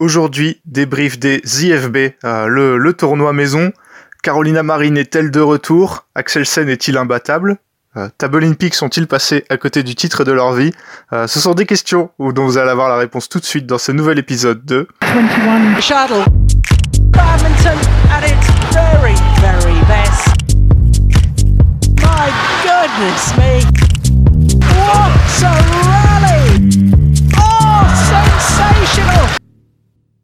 Aujourd'hui, débrief des IFB, euh, le, le, tournoi maison. Carolina Marine est-elle de retour? Axelsen est-il imbattable? Euh, Table Peak sont-ils passés à côté du titre de leur vie? Euh, Ce sont des questions dont vous allez avoir la réponse tout de suite dans ce nouvel épisode de 21 Shuttle. Badminton at its very, very best. My goodness me. What a rally! Oh, sensational!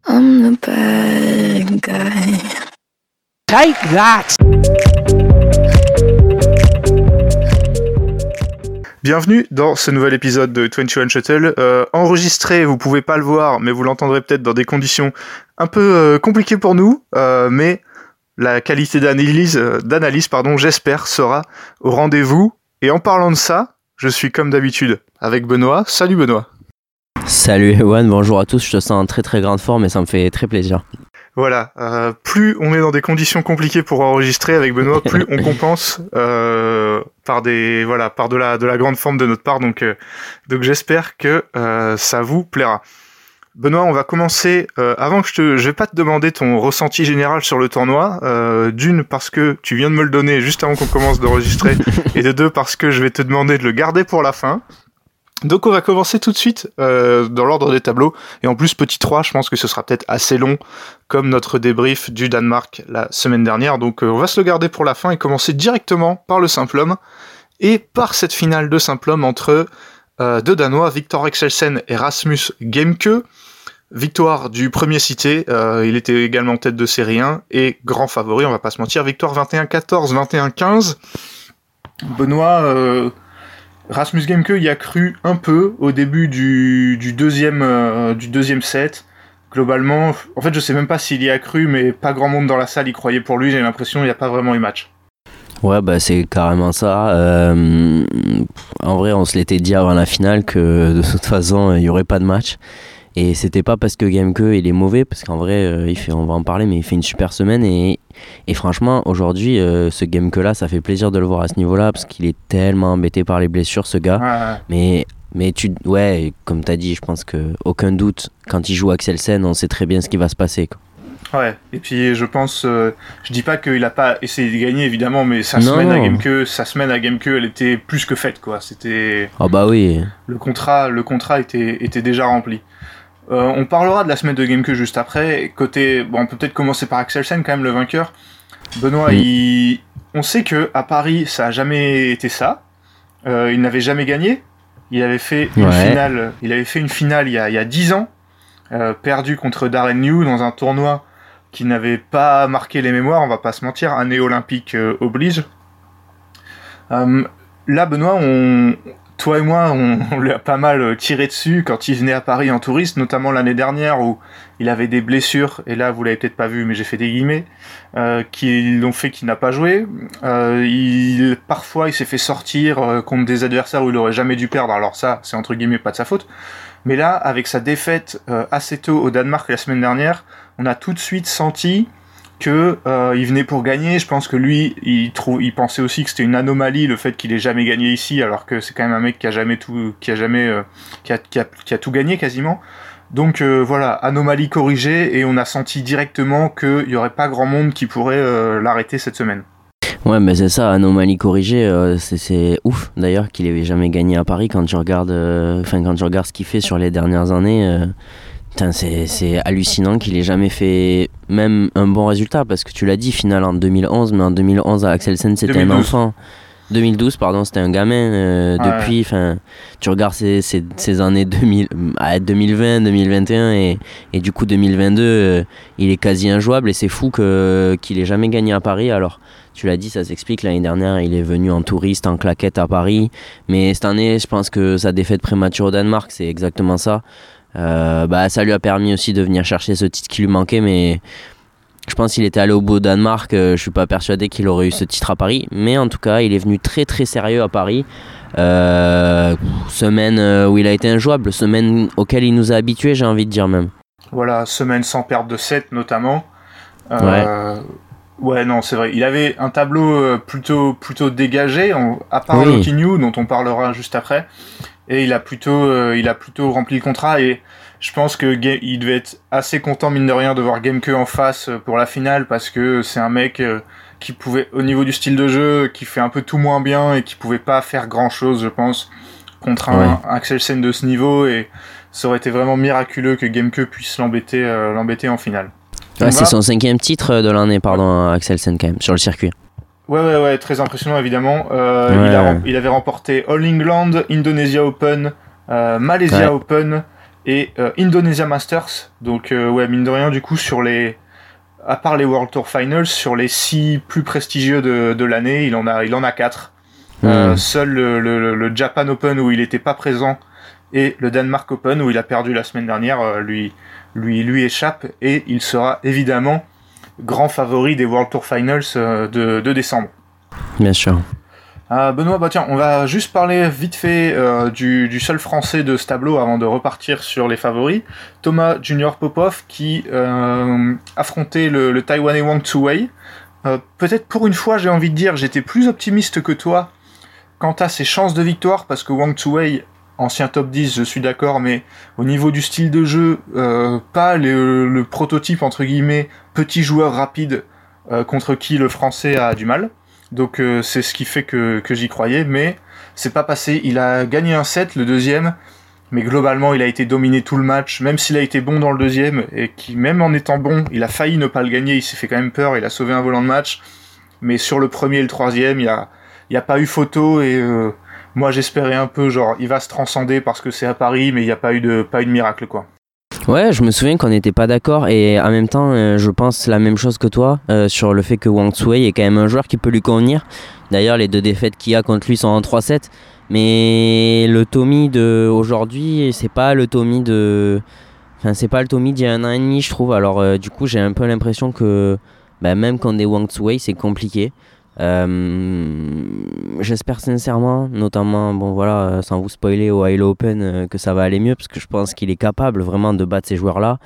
I'm the bad guy. Take that! Bienvenue dans ce nouvel épisode de 21 Shuttle. Euh, enregistré, vous pouvez pas le voir, mais vous l'entendrez peut-être dans des conditions un peu euh, compliquées pour nous, euh, mais la qualité d'analyse, euh, d'analyse, pardon, j'espère, sera au rendez-vous. Et en parlant de ça, je suis comme d'habitude avec Benoît. Salut Benoît. Salut Ewan, bonjour à tous, je te sens en très très grande forme et ça me fait très plaisir. Voilà, euh, plus on est dans des conditions compliquées pour enregistrer avec Benoît, plus on compense euh, par des voilà par de la de la grande forme de notre part. Donc euh, donc j'espère que ça vous plaira. Benoît, on va commencer. Avant que je te, je vais pas te demander ton ressenti général sur le tournoi. D'une parce que tu viens de me le donner juste avant qu'on commence d'enregistrer, et de deux parce que je vais te demander de le garder pour la fin. Donc on va commencer tout de suite euh, dans l'ordre des tableaux. Et en plus, petit 3, je pense que ce sera peut-être assez long, comme notre débrief du Danemark la semaine dernière. Donc euh, on va se le garder pour la fin et commencer directement par le simple homme. Et par cette finale de simple homme entre euh, deux Danois, Victor Excelsen et Rasmus Gemke. Victoire du premier cité, il était également tête de série 1 et grand favori, on va pas se mentir. Victoire 21-14, 21-15. Benoît Rasmus Gemke y a cru un peu au début du, deuxième, euh, du deuxième set. Globalement, en fait, je sais même pas s'il y a cru, mais pas grand monde dans la salle y croyait pour lui. J'ai l'impression qu'il n'y a pas vraiment eu match. Ouais, bah c'est carrément ça. Euh, en vrai, on se l'était dit avant la finale que de toute façon, il n'y aurait pas de match. Et c'était pas parce que Gameke il est mauvais, parce qu'en vrai, euh, il fait, on va en parler, mais il fait une super semaine. Et, et franchement, aujourd'hui, euh, ce Gameke là, ça fait plaisir de le voir à ce niveau-là, parce qu'il est tellement embêté par les blessures, ce gars. Ouais. Mais, mais tu, ouais, comme t'as dit, je pense que aucun doute, quand il joue Axelsen, on sait très bien ce qui va se passer. Quoi. Ouais, et puis je pense, euh, je dis pas qu'il a pas essayé de gagner évidemment, mais sa semaine à Gameke, sa semaine à Gameke, elle était plus que faite quoi. C'était. Ah oh bah oui. Le contrat, le contrat était, était déjà rempli. Euh, on parlera de la semaine de Gameke juste après. Côté, bon, on peut peut-être commencer par Axelsen quand même le vainqueur. Benoît, oui. il... on sait que à Paris, ça a jamais été ça. Euh, il n'avait jamais gagné. Il avait fait une Ouais. finale. Il avait fait une finale il y a, il y a 10 ans, euh, perdu contre Darren New dans un tournoi qui n'avait pas marqué les mémoires. On va pas se mentir, année olympique oblige. Là, Benoît, on, toi et moi, on, on lui a pas mal tiré dessus quand il venait à Paris en touriste, notamment l'année dernière où il avait des blessures, et là vous l'avez peut-être pas vu, mais j'ai fait des guillemets, euh, qui l'ont fait qu'il n'a pas joué. Euh, il, parfois, il s'est fait sortir euh, contre des adversaires où il aurait jamais dû perdre, alors ça, c'est entre guillemets pas de sa faute. Mais là, avec sa défaite euh, assez tôt au Danemark la semaine dernière, on a tout de suite senti que euh, il venait pour gagner. Je pense que lui, il trouve, pensait aussi que c'était une anomalie le fait qu'il ait jamais gagné ici, alors que c'est quand même un mec qui a jamais tout, qui a jamais, euh, qui, a, tout gagné quasiment. Donc euh, voilà, anomalie corrigée et on a senti directement qu'il y aurait pas grand monde qui pourrait l'arrêter cette semaine. Ouais, mais c'est ça, anomalie corrigée, c'est ouf d'ailleurs qu'il ait jamais gagné à Paris quand tu regardes ce qu'il fait sur les dernières années. C'est c'est hallucinant qu'il ait jamais fait même un bon résultat parce que tu l'as dit, finale en 2011, mais en 2011 à Axelsen c'était un 2012. enfant. 2012, pardon, c'était un gamin. euh. Depuis, enfin, tu regardes ces, ces, ces années 2000, à 2020, 2021 et, et du coup 2022, euh, il est quasi injouable et c'est fou que qu'il ait jamais gagné à Paris. Alors, tu l'as dit, ça s'explique. L'année dernière, il est venu en touriste, en claquette à Paris, mais cette année, je pense que sa défaite prématurée au Danemark, c'est exactement ça. Euh, bah, ça lui a permis aussi de venir chercher ce titre qui lui manquait, mais je pense qu'il était allé au beau Danemark. euh, je suis pas persuadé qu'il aurait eu ce titre à Paris, mais en tout cas, il est venu très très sérieux à Paris. Euh, semaine où il a été injouable, semaine auquel il nous a habitués, j'ai envie de dire même. Voilà, semaine sans perte de 7 notamment. Euh, ouais. non, c'est vrai. Il avait un tableau plutôt plutôt dégagé, on- à part Oui. New, dont on parlera juste après. Et il a plutôt, il a plutôt rempli le contrat et je pense que il devait être assez content mine de rien de voir Gameke en face pour la finale parce que c'est un mec qui pouvait, au niveau du style de jeu, qui fait un peu tout moins bien et qui pouvait pas faire grand chose, je pense, contre un, Axel Sen de ce niveau et ça aurait été vraiment miraculeux que Gameke puisse l'embêter, l'embêter en finale. c'est son cinquième titre de l'année, pardon, Axel Sen quand même, sur le circuit. Ouais, ouais, ouais, très impressionnant évidemment. Euh, il, avait remporté All England, Indonesia Open, euh, Malaysia Open et euh, Indonesia Masters. Donc, ouais, mine de rien, du coup, sur les. À part les World Tour Finals, sur les six plus prestigieux de, de l'année, il en a, il en a quatre. seul le, le, Japan Open où il n'était pas présent et le Denmark Open où il a perdu la semaine dernière lui, lui, lui échappe et il sera évidemment grand favori des World Tour Finals euh, de, décembre. Bien sûr. Euh, Benoît, bah tiens, on va juste parler vite fait euh, du, seul français de ce tableau avant de repartir sur les favoris. Thomas Junior Popov qui affrontait le, le, Taïwanais Wang Tzuwei. Peut-être pour une fois, j'ai envie de dire, j'étais plus optimiste que toi quant à ses chances de victoire parce que Wang Tzuwei ancien top 10, je suis d'accord, mais au niveau du style de jeu, euh, pas le, prototype entre guillemets petit joueur rapide euh, contre qui le français a du mal. Donc euh, c'est ce qui fait que, j'y croyais, mais c'est pas passé. Il a gagné un set, le deuxième, mais globalement il a été dominé tout le match, même s'il a été bon dans le deuxième, et qui même en étant bon, il a failli ne pas le gagner, il s'est fait quand même peur, il a sauvé un volant de match, mais sur le premier et le troisième, il y a, a pas eu photo et moi j'espérais un peu genre il va se transcender parce que c'est à Paris mais il n'y a pas eu de pas eu de miracle quoi. Ouais, je me souviens qu'on n'était pas d'accord et en même temps, euh, je pense la même chose que toi euh, sur le fait que Wang Tsui est quand même un joueur qui peut lui convenir. D'ailleurs, les deux défaites qu'il a contre lui sont en 3-7, mais le Tommy de aujourd'hui, c'est pas le Tommy de enfin, c'est pas le Tommy d'il y a un an et demi, je trouve. Alors euh, du coup, j'ai un peu l'impression que bah, même quand des Wang Tsui, c'est compliqué. Euh, j'espère sincèrement, notamment, bon voilà, euh, sans vous spoiler au Halo Open, euh, que ça va aller mieux parce que je pense qu'il est capable vraiment de battre ces joueurs-là.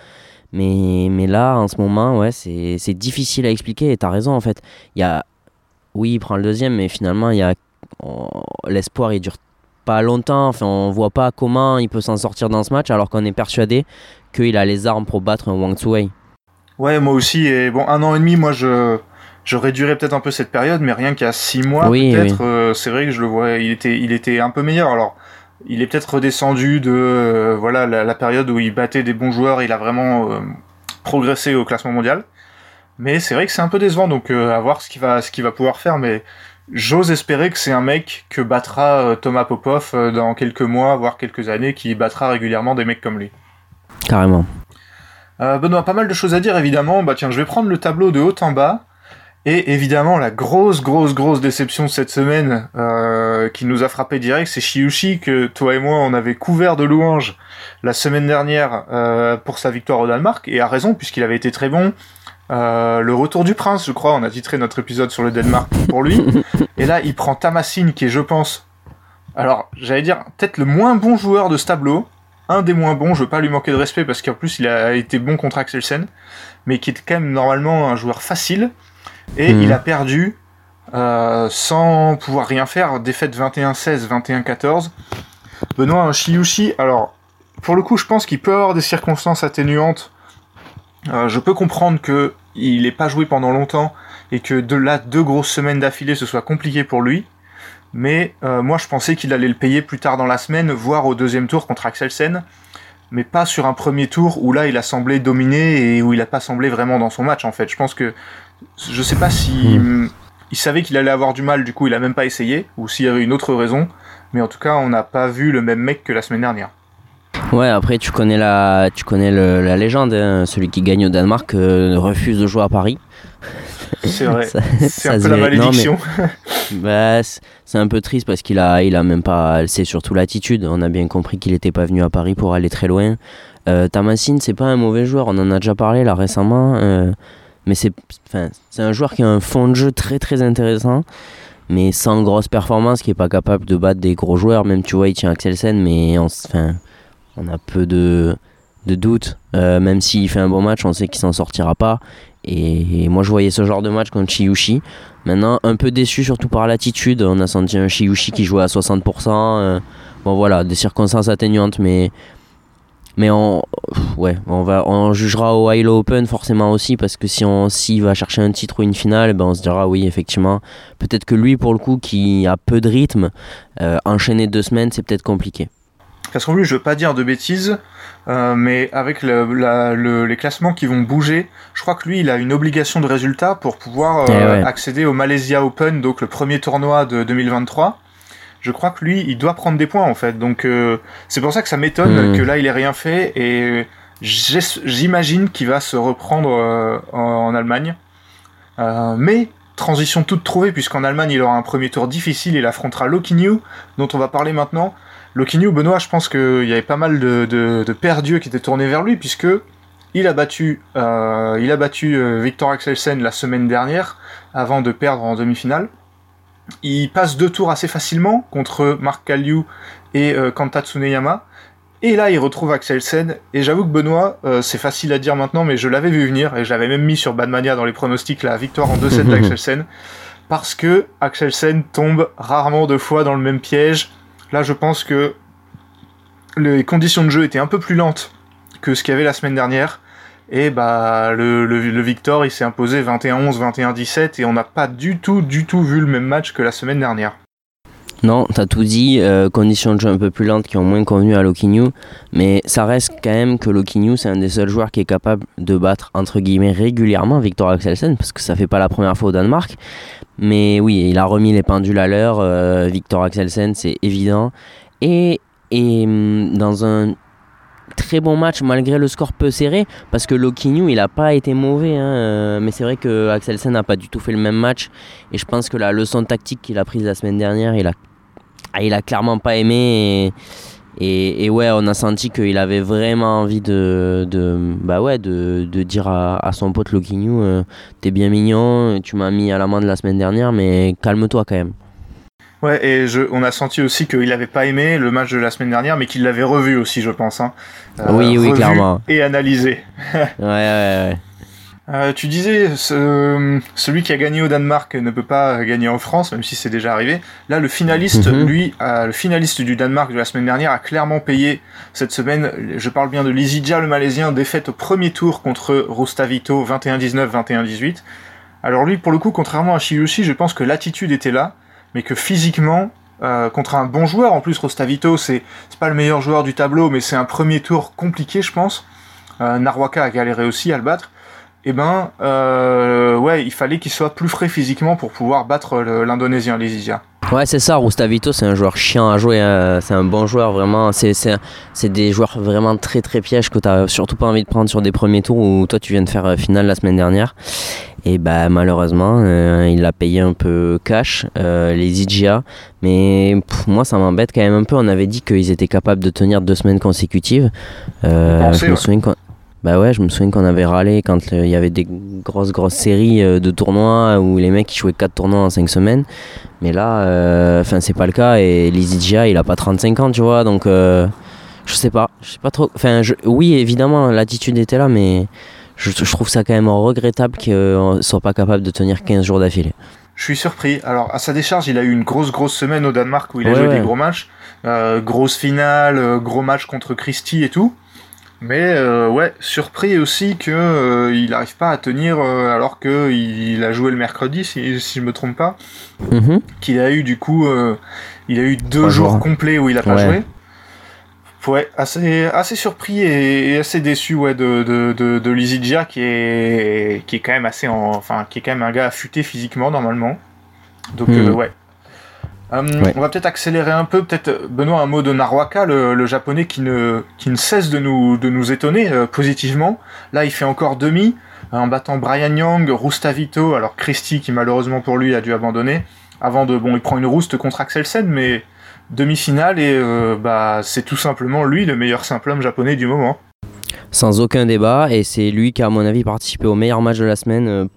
Mais, mais là, en ce moment, ouais, c'est difficile à expliquer et t'as raison en fait. Il y a, oui, il prend le deuxième, mais finalement, il y a l'espoir, il dure pas longtemps. Enfin, on voit pas comment il peut s'en sortir dans ce match alors qu'on est persuadé qu'il a les armes pour battre un Wang Tzuwei. Ouais, moi aussi. Et bon, un an et demi, moi je je réduirais peut-être un peu cette période, mais rien qu'à 6 mois, peut-être, euh, c'est vrai que je le vois, il était, il était un peu meilleur. Alors, il est peut-être redescendu de euh, voilà la, période où il battait des bons joueurs, il a vraiment euh, progressé au classement mondial. Mais c'est vrai que c'est un peu décevant, donc à voir ce qu'il va, ce qu'il va pouvoir faire. Mais j'ose espérer que c'est un mec que battra Thomas Popov dans quelques mois, voire quelques années, qui battra régulièrement des mecs comme lui. Carrément. Benoît, pas mal de choses à dire évidemment. Bah tiens, je vais prendre le tableau de haut en bas. Et évidemment, la grosse, grosse, grosse déception de cette semaine euh, qui nous a frappé direct, c'est Shiushi que toi et moi on avait couvert de louanges la semaine dernière euh, pour sa victoire au Danemark et a raison puisqu'il avait été très bon. Euh, le retour du prince, je crois, on a titré notre épisode sur le Danemark pour lui. Et là, il prend Tamasin qui est, je pense, alors j'allais dire peut-être le moins bon joueur de ce tableau, un des moins bons. Je veux pas lui manquer de respect parce qu'en plus il a été bon contre Axelsen, mais qui est quand même normalement un joueur facile. Et il hmm. a perdu euh, sans pouvoir rien faire. Défaite 21-16, 21-14. Benoît un Shiyushi, alors pour le coup, je pense qu'il peut avoir des circonstances atténuantes. Euh, je peux comprendre que il n'ait pas joué pendant longtemps et que de là deux grosses semaines d'affilée ce soit compliqué pour lui. Mais euh, moi je pensais qu'il allait le payer plus tard dans la semaine, voire au deuxième tour contre Axelsen, mais pas sur un premier tour où là il a semblé dominer et où il n'a pas semblé vraiment dans son match en fait. Je pense que je sais pas si hmm. il savait qu'il allait avoir du mal, du coup il a même pas essayé, ou s'il y avait une autre raison. Mais en tout cas, on n'a pas vu le même mec que la semaine dernière. Ouais, après tu connais la, tu connais la légende, hein. celui qui gagne au Danemark euh, refuse de jouer à Paris. C'est vrai. c'est un peu la malédiction. bah, c'est un peu triste parce qu'il a, il a même pas, c'est surtout l'attitude. On a bien compris qu'il n'était pas venu à Paris pour aller très loin. Euh, Tamasin, c'est pas un mauvais joueur. On en a déjà parlé là récemment. Euh, mais c'est un joueur qui a un fond de jeu très très intéressant, mais sans grosse performance, qui est pas capable de battre des gros joueurs. Même tu vois, il tient Axelsen, mais on, on a peu de, de doute. même s'il fait un bon match, on sait qu'il s'en sortira pas. Et, moi, je voyais ce genre de match contre Chiyushi. Maintenant, un peu déçu, surtout par l'attitude. On a senti un Chiyushi qui jouait à 60%. bon, voilà, des circonstances atténuantes, mais mais on, ouais, on, va, on jugera au Hilo Open forcément aussi parce que si on s'il va chercher un titre ou une finale, ben on se dira oui effectivement. Peut-être que lui pour le coup qui a peu de rythme, euh, enchaîner deux semaines c'est peut-être compliqué. Parce plus je veux pas dire de bêtises, euh, mais avec les classements qui vont bouger, je crois que lui il a une obligation de résultat pour pouvoir euh, eh accéder au Malaysia Open, donc le premier tournoi de 2023 je crois que lui, il doit prendre des points en fait. Donc euh, c'est pour ça que ça m'étonne hmm. que là, il ait rien fait. Et j'imagine qu'il va se reprendre euh, en, Allemagne. Euh, mais transition toute trouvée, puisqu'en Allemagne, il aura un premier tour difficile. Il affrontera Lokinyu, dont on va parler maintenant. Lokinyu, Benoît, je pense qu'il y avait pas mal de, de, perdus qui étaient tournés vers lui, puisque il a battu, il a battu Victor Axelsen la semaine dernière, avant de perdre en demi-finale. Il passe deux tours assez facilement contre Mark Kaliu et euh, Kanta Tsuneyama. Et là, il retrouve Axelsen. Et j'avoue que Benoît, euh, c'est facile à dire maintenant, mais je l'avais vu venir et je l'avais même mis sur Badmania dans les pronostics la victoire en 2-7 d'Axelsen. Parce que Axelsen tombe rarement deux fois dans le même piège. Là, je pense que les conditions de jeu étaient un peu plus lentes que ce qu'il y avait la semaine dernière. Et bah le, le, Victor il s'est imposé 21-11, 21-17 et on n'a pas du tout, du tout vu le même match que la semaine dernière. Non, t'as tout dit, euh, conditions de jeu un peu plus lentes qui ont moins convenu à Lokinyu, mais ça reste quand même que Lokinyu c'est un des seuls joueurs qui est capable de battre entre guillemets régulièrement Victor Axelsen parce que ça fait pas la première fois au Danemark. Mais oui, il a remis les pendules à l'heure, euh, Victor Axelsen c'est évident. Et, et hum, dans un très bon match malgré le score peu serré parce que Lokinyu il a pas été mauvais hein, euh, mais c'est vrai que Axelsen n'a pas du tout fait le même match et je pense que la leçon tactique qu'il a prise la semaine dernière il a ah, il a clairement pas aimé et, et, ouais on a senti qu'il avait vraiment envie de, de bah ouais de, de dire à, son pote Lokinyu euh, t'es bien mignon tu m'as mis à l'amende la semaine dernière mais calme-toi quand même Ouais, et je, on a senti aussi qu'il n'avait pas aimé le match de la semaine dernière, mais qu'il l'avait revu aussi, je pense. Hein. Euh, oui, oui, clairement. Et analysé. ouais, ouais, ouais. Euh, tu disais, ce, celui qui a gagné au Danemark ne peut pas gagner en France, même si c'est déjà arrivé. Là, le finaliste, mhm. lui, le finaliste du Danemark de la semaine dernière a clairement payé cette semaine. Je parle bien de Lizidja, le Malaisien, défaite au premier tour contre Rustavito, 21-19, 21-18. Alors lui, pour le coup, contrairement à Shiyushi, je pense que l'attitude était là mais que physiquement, euh, contre un bon joueur, en plus Rostavito, c'est pas le meilleur joueur du tableau, mais c'est un premier tour compliqué, je pense. Euh, Narwaka a galéré aussi à le battre. Et eh ben, euh, ouais, il fallait qu'il soit plus frais physiquement pour pouvoir battre l'Indonésien, Lizia. Ouais, c'est ça, Rustavito, c'est un joueur chiant à jouer, hein. c'est un bon joueur, vraiment. C'est des joueurs vraiment très très pièges que tu n'as surtout pas envie de prendre sur des premiers tours où toi tu viens de faire finale la semaine dernière. Et bah malheureusement, euh, il a payé un peu cash, euh, les IGA. Mais moi, ça m'embête quand même un peu. On avait dit qu'ils étaient capables de tenir deux semaines consécutives. Euh, je me souviens bah ouais, je me souviens qu'on avait râlé quand il y avait des grosses grosses séries de tournois où les mecs ils jouaient 4 tournois en 5 semaines. Mais là, enfin c'est pas le cas et l'EasyGA il a pas 35 ans, tu vois, donc je sais pas, je sais pas trop. Enfin, oui évidemment l'attitude était là, mais je, trouve ça quand même regrettable qu'ils ne soient pas capables de tenir 15 jours d'affilée. Je suis surpris. Alors, à sa décharge, il a eu une grosse, grosse semaine au Danemark où il a joué des gros matchs. Euh, grosse finale, euh, gros match contre Christie et tout. Mais euh, ouais, surpris aussi que il n'arrive pas à tenir alors que il, a joué le mercredi, si, si je me trompe pas. Mm-hmm. Qu'il a eu du coup, il a eu deux jours, complets où il a pas joué. Ouais, assez, assez surpris et, assez déçu ouais, de, de, de, de qui est, qui est quand même assez enfin, qui est quand même un gars affûté physiquement normalement. Donc, euh, hmm. Euh, ouais. On va peut-être accélérer un peu, peut-être Benoît un mot de Narwaka, le, japonais qui ne, qui ne cesse de nous, de nous étonner euh, positivement. Là, il fait encore demi en battant Brian Young, Rustavito, alors Christie qui malheureusement pour lui a dû abandonner. Avant de, bon, il prend une rouste contre Axelsen, mais demi-finale et euh, bah, c'est tout simplement lui le meilleur simple homme japonais du moment. Sans aucun débat, et c'est lui qui a à mon avis participé au meilleur match de la semaine.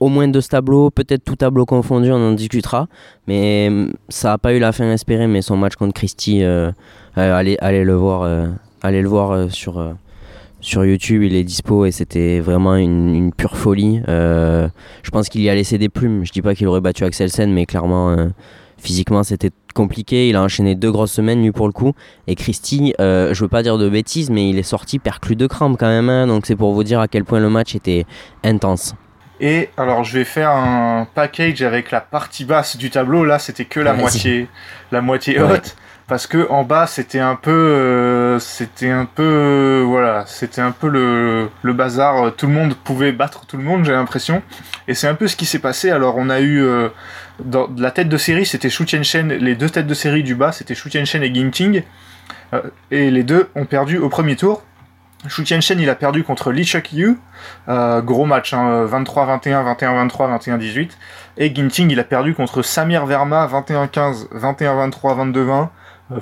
Euh, au moins deux tableaux, peut-être tout tableau confondu, on en discutera. Mais mm, ça n'a pas eu la fin espérée, mais son match contre Christie, euh, allez, allez, le voir, allez le voir sur, sur YouTube, il est dispo et c'était vraiment une, pure folie. je pense qu'il y a laissé des plumes. Je dis pas qu'il aurait battu Axel Sen, mais clairement, physiquement, c'était compliqué. Il a enchaîné deux grosses semaines, lui, pour le coup. Et Christy, je veux pas dire de bêtises, mais il est sorti perclus de crampes quand même. Hein. donc c'est pour vous dire à quel point le match était intense. Et alors je vais faire un package avec la partie basse du tableau. Là, c'était que la moitié, la moitié haute, parce que en bas c'était un peu, euh, c'était un peu, euh, voilà, c'était un peu le, le bazar. Tout le monde pouvait battre tout le monde, j'ai l'impression. Et c'est un peu ce qui s'est passé. Alors on a eu euh, dans la tête de série, c'était Shu Shen. Les deux têtes de série du bas, c'était Shu Shen et Ginting. et les deux ont perdu au premier tour. Shu Shen il a perdu contre Lee Chuk Yu, euh, gros match, 23-21, 21-23, 21-18. Et Ginting, il a perdu contre Samir Verma, 21-15, 21-23, 22-20.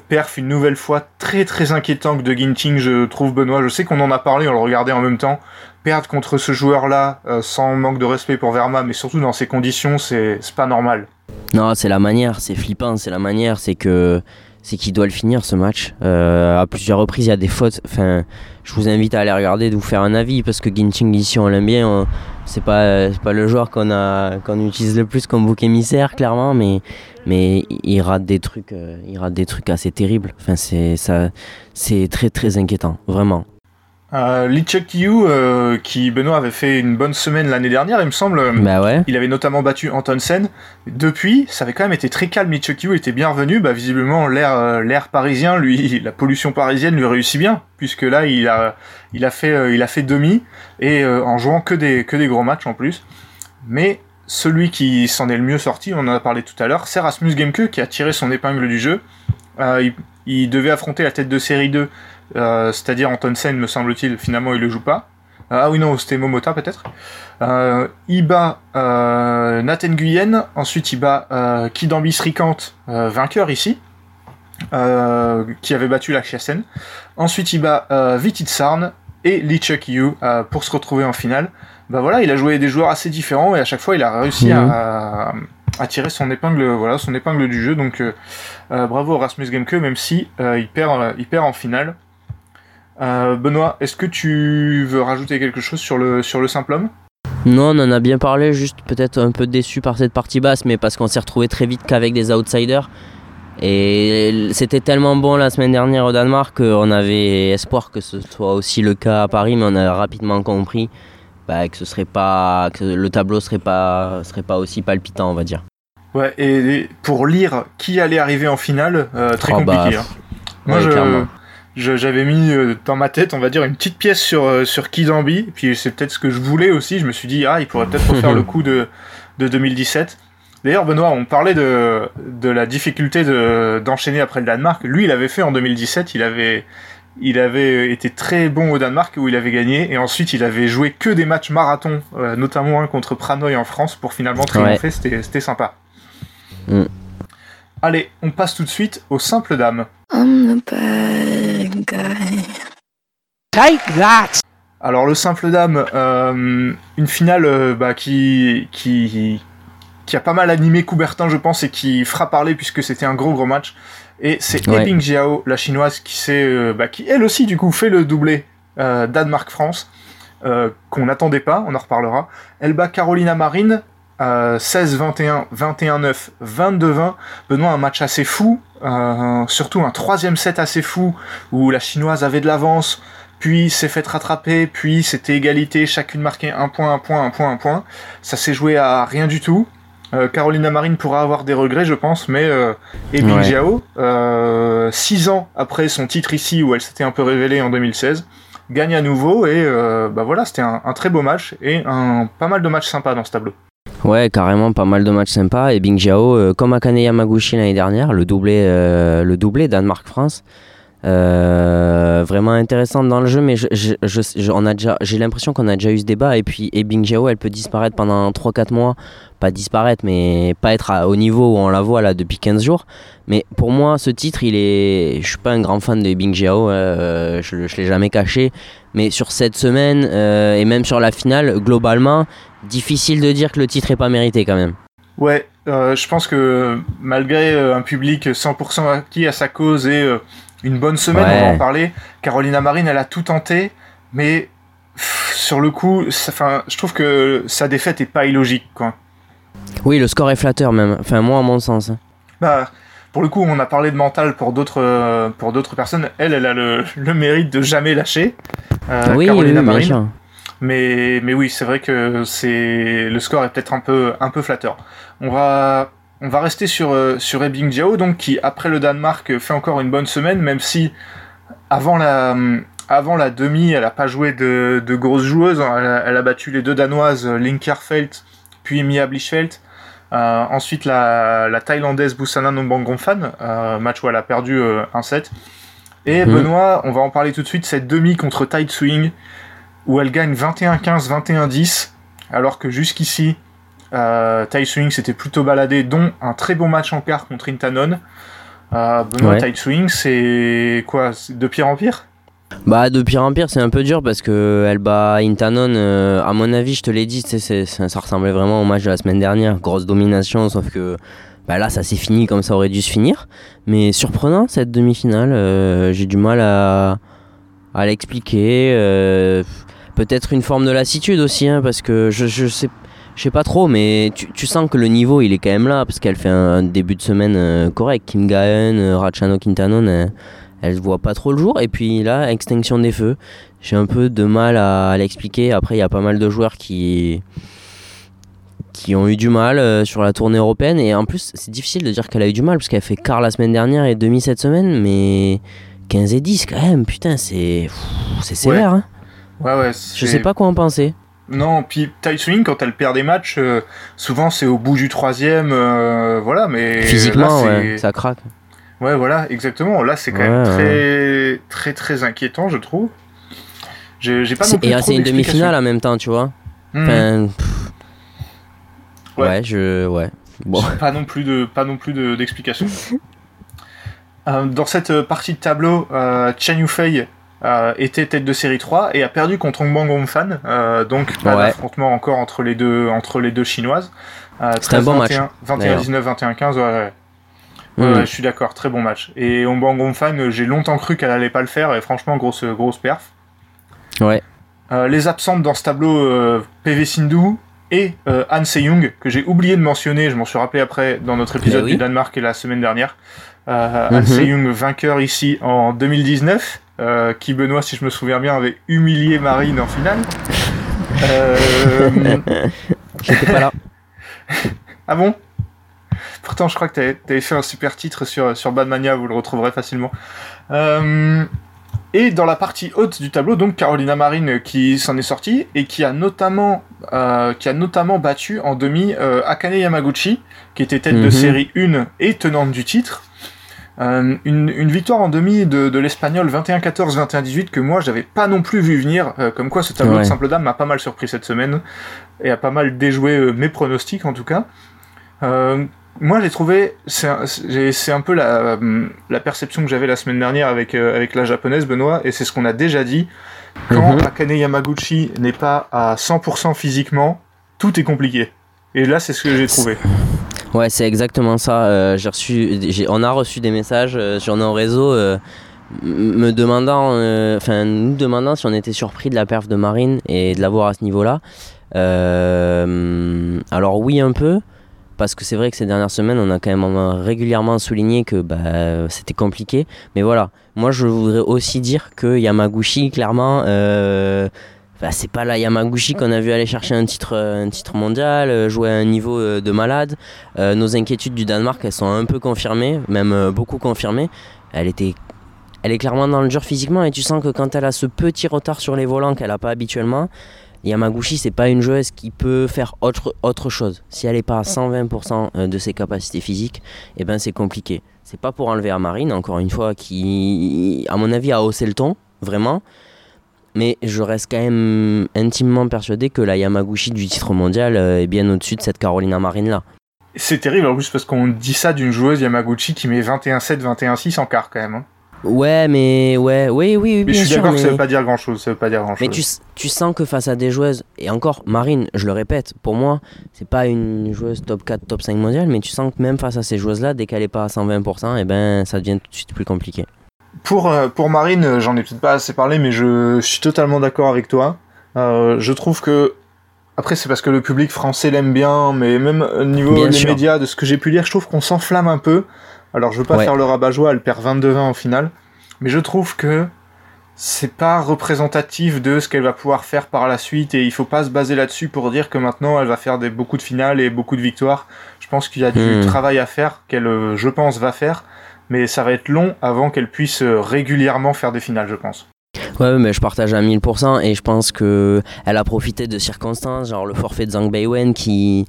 perf une nouvelle fois très très inquiétant de Ginting, je trouve Benoît. Je sais qu'on en a parlé, on le regardait en même temps. Perdre contre ce joueur-là, euh, sans manque de respect pour Verma, mais surtout dans ces conditions, c'est pas normal. Non, c'est la manière, c'est flippant, c'est la manière, c'est que c'est qu'il doit le finir ce match. Euh, à plusieurs reprises, il y a des fautes. Enfin, je vous invite à aller regarder, de vous faire un avis parce que Ginting ici on l'aime bien. C'est pas pas le joueur qu'on qu'on utilise le plus comme bouc émissaire clairement, mais mais il rate des trucs, euh, il rate des trucs assez terribles. Enfin, c'est ça, c'est très très inquiétant, vraiment. Euh, Lee Chuck Yu, euh, qui Benoît avait fait une bonne semaine l'année dernière, il me semble. Bah ouais. Il avait notamment battu Anton Sen. Depuis, ça avait quand même été très calme. Lee Chuck Yu était bien revenu. Bah visiblement, l'air, euh, l'air parisien, lui, la pollution parisienne lui réussit bien, puisque là, il a, il a fait, euh, il a fait demi et en jouant que des, que des gros matchs en plus. Mais celui qui s'en est le mieux sorti, on en a parlé tout à l'heure, c'est Rasmus Gemke qui a tiré son épingle du jeu. il, il devait affronter la tête de série 2 euh, c'est-à-dire Anton Sen, me semble-t-il, finalement il le joue pas. Euh, ah oui, non, c'était Momota peut-être. Euh, il bat euh, Nathan Guyen, ensuite il bat euh, Kidambi Srikant, euh, vainqueur ici, qui avait battu Lakshasen. Ensuite il bat Vititsarn et Lee Chuk Yu pour se retrouver en finale. Bah voilà, il a joué des joueurs assez différents et à chaque fois il a réussi à, mhm. à, tirer son épingle, voilà, son épingle du jeu. Donc bravo Rasmus Gemke, même si il perd, il perd en finale. Euh, Benoît, est-ce que tu veux rajouter quelque chose sur le, sur le simple homme? Non, on en a bien parlé, juste peut-être un peu déçu par cette partie basse, mais parce qu'on s'est retrouvé très vite qu'avec des outsiders. Et c'était tellement bon la semaine dernière au Danemark qu'on avait espoir que ce soit aussi le cas à Paris, mais on a rapidement compris bah, que ce serait pas, que le tableau serait pas, serait pas aussi palpitant, on va dire. Ouais, et pour lire qui allait arriver en finale, euh, très oh, compliqué. Bah, hein. Moi, je, j'avais mis euh, dans ma tête, on va dire, une petite pièce sur, euh, sur Kidambi, puis c'est peut-être ce que je voulais aussi, je me suis dit, ah, il pourrait peut-être refaire le coup de, de 2017. D'ailleurs, Benoît, on parlait de, de la difficulté d'enchaîner après le Danemark. Lui, il avait fait en 2017, il avait, il avait été très bon au Danemark où il avait gagné, et ensuite il avait joué que des matchs marathon, euh, notamment un contre Pranoy en France pour finalement triompher, c'était sympa. Mm. Allez, on passe tout de suite aux simples dames. Take that. Alors le simple dame, euh, une finale euh, bah, qui, qui, qui a pas mal animé Coubertin je pense et qui fera parler puisque c'était un gros gros match. Et c'est ouais. Ebing Jiao, la chinoise, qui s'est, euh, bah, qui elle aussi du coup fait le doublé Danemark-France qu'on n'attendait pas, on en reparlera. Elle bat Carolina Marine 16-21, 21-9, 22-20. Benoît, un match assez fou, euh, surtout un troisième set assez fou, où la chinoise avait de l'avance, puis s'est fait rattraper, puis c'était égalité, chacune marquait un point, un point, un point, un point. Ça s'est joué à rien du tout. Euh, Carolina Marine pourra avoir des regrets, je pense, mais euh, Ebing Jiao, euh, six ans après son titre ici, où elle s'était un peu révélée en 2016, gagne à nouveau, et euh, bah voilà, c'était un, un, très beau match, et un, pas mal de matchs sympas dans ce tableau. Ouais, carrément, pas mal de matchs sympas. Et Bing Jiao, euh, comme Akane Yamaguchi l'année dernière, le doublé, euh, le doublé Danemark-France. Euh, vraiment intéressante dans le jeu, mais on j'ai l'impression qu'on a déjà eu ce débat. Et puis, et Bing Jiao, elle peut disparaître pendant 3-4 mois. Pas disparaître, mais pas être au niveau où on la voit là depuis 15 jours. Mais pour moi, ce titre, il est. Je suis pas un grand fan de Bing Jiao, je, je l'ai jamais caché. Mais sur cette semaine, et même sur la finale, globalement, difficile de dire que le titre est pas mérité quand même. Ouais, euh, je pense que malgré euh, un public 100% acquis à sa cause et euh, une bonne semaine, on va en parler, Carolina Marine, elle a tout tenté. mais sur le coup, enfin, je trouve que sa défaite est pas illogique, quoi. Oui, le score est flatteur même. Enfin, moi, à mon sens. Hein. Bah, pour le coup, on a parlé de mental pour d'autres euh, pour d'autres personnes. Elle, elle a le, le, mérite de jamais lâcher. Oui, Carolina oui, Marine. Mais mais oui, c'est vrai que c'est le score est peut-être un peu un peu flatteur. On va on va rester sur euh, sur Ebing Jiao, donc qui après le Danemark fait encore une bonne semaine, même si avant la avant la demi, elle a pas joué de, de grosses joueuses. Elle a, battu les deux danoises, Linkerfeld puis Mia Blichfeld. Euh, ensuite, la, la, thaïlandaise Busana Nombangongfan, euh, match où elle a perdu euh, un set. Et mhm. Benoît, on va en parler tout de suite, cette demi contre Tide Swing, où elle gagne 21-15, 21-10, alors que jusqu'ici, euh, Tide Swing s'était plutôt baladé, dont un très bon match en quart contre Intanon. Euh, Benoît, ouais. Tide Swing, c'est quoi De pire en pire? Bah de pire en pire c'est un peu dur parce que elle bat Intanon euh, à mon avis je te l'ai dit ça ressemblait vraiment au match de la semaine dernière grosse domination sauf que bah là ça s'est fini comme ça aurait dû se finir mais surprenant cette demi-finale euh, j'ai du mal à, à l'expliquer euh, peut-être une forme de lassitude aussi hein, parce que je, je sais je sais pas trop, mais tu, tu, sens que le niveau il est quand même là parce qu'elle fait un, début de semaine correct. Kim Gaen, Rachano Quintanon, elle voit pas trop le jour. Et puis là, extinction des feux, j'ai un peu de mal à, l'expliquer. Après, il y a pas mal de joueurs qui qui ont eu du mal euh, sur la tournée européenne et en plus c'est difficile de dire qu'elle a eu du mal parce qu'elle fait quart la semaine dernière et demi cette semaine mais 15 et 10 quand même putain c'est c'est sévère ouais. Hein. Ouais ouais je sais pas quoi en penser non, puis Swing, quand elle perd des matchs, euh, souvent c'est au bout du troisième, euh, voilà, mais. Physiquement, ouais, ça craque. Ouais, voilà, exactement. Là, c'est quand même très, très, très inquiétant, je trouve. J'ai pas non plus Et c'est une demi-finale en même temps, tu vois. Mmh. Enfin, ouais. ouais. je. Ouais. Bon. Pas non plus de, pas non plus d'explication. euh, dans cette partie de tableau, euh, Chen Yufei euh, était tête de série 3 et a perdu contre Hong Bang Fan. Euh, donc, pas ouais. d'affrontement encore entre les deux, entre les deux chinoises. Euh, C'était un bon 21, match. 21-19, 21-15, ouais. ouais. Mmh. je suis d'accord, très bon match. Et Ombang Fan, j'ai longtemps cru qu'elle allait pas le faire, et franchement, grosse, grosse perf. Ouais. Euh, les absentes dans ce tableau, euh, PV Sindhu et euh, Han Se-young, que j'ai oublié de mentionner, je m'en suis rappelé après dans notre épisode oui. du Danemark et la semaine dernière. Euh. Han Se-young, vainqueur ici en 2019, euh, qui, Benoît, si je me souviens bien, avait humilié Marine en finale. J'étais pas là. ah bon? Pourtant, je crois que tu avais, fait un super titre sur, sur Badmania, vous le retrouverez facilement. Euh, et dans la partie haute du tableau, donc Carolina Marine qui s'en est sortie et qui a notamment, euh, qui a notamment battu en demi euh, Akane Yamaguchi, qui était tête mm -hmm. de série 1 et tenante du titre. Euh, une, une, victoire en demi de, de l'espagnol 21-14, 21-18 que moi j'avais pas non plus vu venir, euh, comme quoi ce tableau ouais. de simple dame m'a pas mal surpris cette semaine et a pas mal déjoué euh, mes pronostics en tout cas. Moi j'ai trouvé, c'est un, un, peu la, la perception que j'avais la semaine dernière avec, avec la japonaise Benoît, et c'est ce qu'on a déjà dit, quand mm -hmm. Akane Yamaguchi n'est pas à 100% physiquement, tout est compliqué. Et là c'est ce que j'ai trouvé. Ouais, c'est exactement ça. Euh, j'ai reçu, on a reçu des messages euh, sur nos réseaux euh, me demandant, enfin nous demandant si on était surpris de la perf de Marine et de l'avoir à ce niveau-là. Alors oui un peu, parce que c'est vrai que ces dernières semaines, on a quand même régulièrement souligné que bah, c'était compliqué. Mais voilà, moi je voudrais aussi dire que Yamaguchi, clairement, euh, bah, c'est pas la Yamaguchi qu'on a vu aller chercher un titre, un titre mondial, jouer à un niveau de malade. Euh, nos inquiétudes du Danemark, elles sont un peu confirmées, même euh, beaucoup confirmées. Elle était elle est clairement dans le dur physiquement et tu sens que quand elle a ce petit retard sur les volants qu'elle n'a pas habituellement, Yamaguchi, c'est pas une joueuse qui peut faire autre, autre chose. Si elle n'est pas à 120% de ses capacités physiques, eh ben c'est compliqué. C'est pas pour enlever à Marine, encore une fois, qui, à mon avis, a haussé le ton, vraiment. Mais je reste quand même intimement persuadé que la Yamaguchi du titre mondial est bien au-dessus de cette Carolina Marine là. C'est terrible en plus parce qu'on dit ça d'une joueuse Yamaguchi qui met 21-7, 21-6 en quart quand même. Hein. Ouais, mais ouais, oui, oui, oui mais bien je suis d'accord mais... que ça veut pas dire grand chose. Ça veut pas dire grand mais chose. tu, tu sens que face à des joueuses, et encore, Marine, je le répète, pour moi, c'est pas une joueuse top 4, top 5 mondiale, mais tu sens que même face à ces joueuses-là, dès qu'elle est pas à 120%, et eh ben, ça devient tout de suite plus compliqué. Pour, pour Marine, j'en ai peut-être pas assez parlé, mais je suis totalement d'accord avec toi. je trouve que après, c'est parce que le public français l'aime bien, mais même au niveau des médias, de ce que j'ai pu lire, je trouve qu'on s'enflamme un peu. Alors, je veux pas faire le rabat-joie, elle perd 22-20 au final, mais je trouve que c'est pas représentatif de ce qu'elle va pouvoir faire par la suite et il faut pas se baser là-dessus pour dire que maintenant elle va faire des, beaucoup de finales et beaucoup de victoires. Je pense qu'il y a du hmm. travail à faire qu'elle, euh, je pense, va faire, mais ça va être long avant qu'elle puisse euh, régulièrement faire des finales, je pense. Ouais, mais je partage à 1000% et je pense que elle a profité de circonstances, genre le forfait de Zhang Beiwen qui,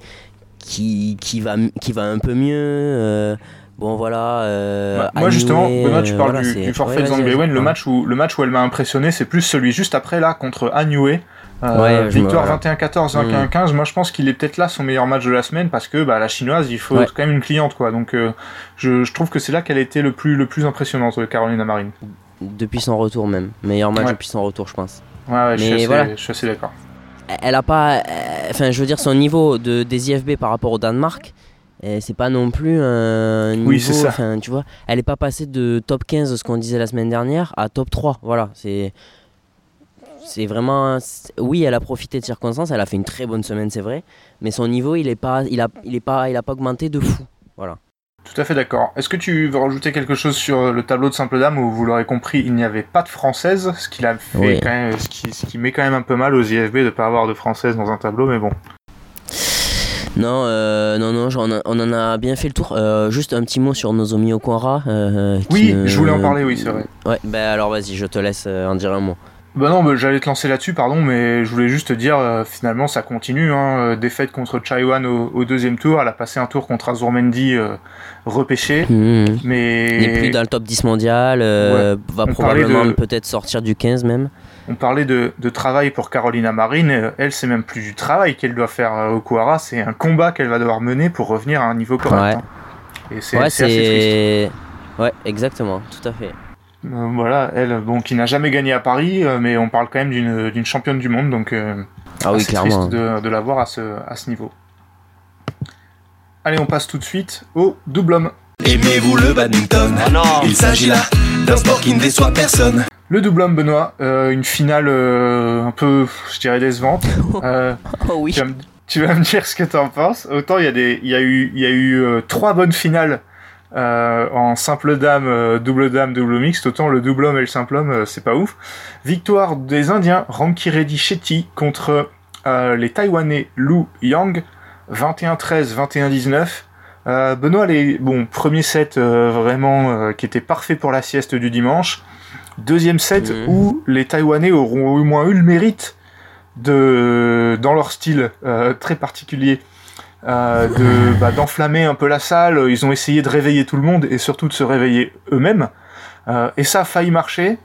qui, qui, va, qui va un peu mieux. Euh, Bon voilà. Euh, moi justement, Benoît, tu parles du, forfait de Zhang Beiwen. Le match où le match où elle m'a impressionné, c'est plus celui juste après là contre Anue. Euh, victoire 21-14, 21-15. Mm. Moi, je pense qu'il est peut-être là son meilleur match de la semaine parce que bah, la chinoise, il faut quand même une cliente quoi. Donc, euh, je, je, trouve que c'est là qu'elle a été le plus le plus impressionnante, Caroline Marine. Depuis son retour même, meilleur match depuis son retour, je pense. Ouais, ouais je, suis assez, je suis assez d'accord. Elle a pas, enfin, je veux dire son niveau de des IFB par rapport au Danemark c'est pas non plus un niveau, oui, ça. tu vois, elle est pas passée de top 15 ce qu'on disait la semaine dernière à top 3. Voilà, c'est c'est vraiment oui, elle a profité de circonstances, elle a fait une très bonne semaine, c'est vrai, mais son niveau, il est pas il a il est pas il a pas augmenté de fou. Voilà. Tout à fait d'accord. Est-ce que tu veux rajouter quelque chose sur le tableau de simple dame où vous l'aurez compris, il n'y avait pas de française, ce qui, a fait quand même, ce, qui, ce qui met quand même un peu mal aux IFB de ne pas avoir de française dans un tableau, mais bon. Non, euh, non, non, on, en a bien fait le tour. Euh, juste un petit mot sur Nozomi Okwara. Euh, oui, je voulais en parler, oui, c'est vrai. Ouais, bah alors vas-y, je te laisse en dire un mot. Bah non, bah, j'allais te lancer là-dessus, pardon, mais je voulais juste te dire, finalement, ça continue. Hein, défaite contre Chaiwan au, deuxième tour, elle a passé un tour contre Azurmendi repêché. Mmh. Mais... n'est plus dans le top 10 mondial, va probablement peut-être sortir du 15 même on parlait de, travail pour Carolina Marine. Elle, c'est même plus du travail qu'elle doit faire euh, au Kuara, c'est un combat qu'elle va devoir mener pour revenir à un niveau correct. Hein. Et c'est assez triste. Ouais, exactement, tout à fait. Euh, voilà, elle, bon, qui n'a jamais gagné à Paris, euh, mais on parle quand même d'une championne du monde, donc ah oui, clairement. triste de, la voir à ce, à ce niveau. Allez, on passe tout de suite au double homme. Aimez-vous le badminton? Ah Il s'agit là d'un sport qui ne déçoit personne. Le double homme Benoît, euh, une finale euh, un peu, je dirais, décevante. Euh, oh oui. Tu vas, me dire ce que tu en penses. Autant il y a des, il y a eu, il y a eu trois bonnes finales en simple dame, double dame, double mixte. Autant le double homme et le simple homme, c'est pas ouf. Victoire des Indiens, Ranki Reddy Shetty contre les Taïwanais Lu Yang, 21-13, 21-19. Benoît, les bon premier set vraiment qui était parfait pour la sieste du dimanche. Deuxième set où les Taïwanais auront au moins eu le mérite de, dans leur style euh, très particulier, euh, de bah, d'enflammer un peu la salle. Ils ont essayé de réveiller tout le monde et surtout de se réveiller eux-mêmes. Euh, et ça a failli marcher.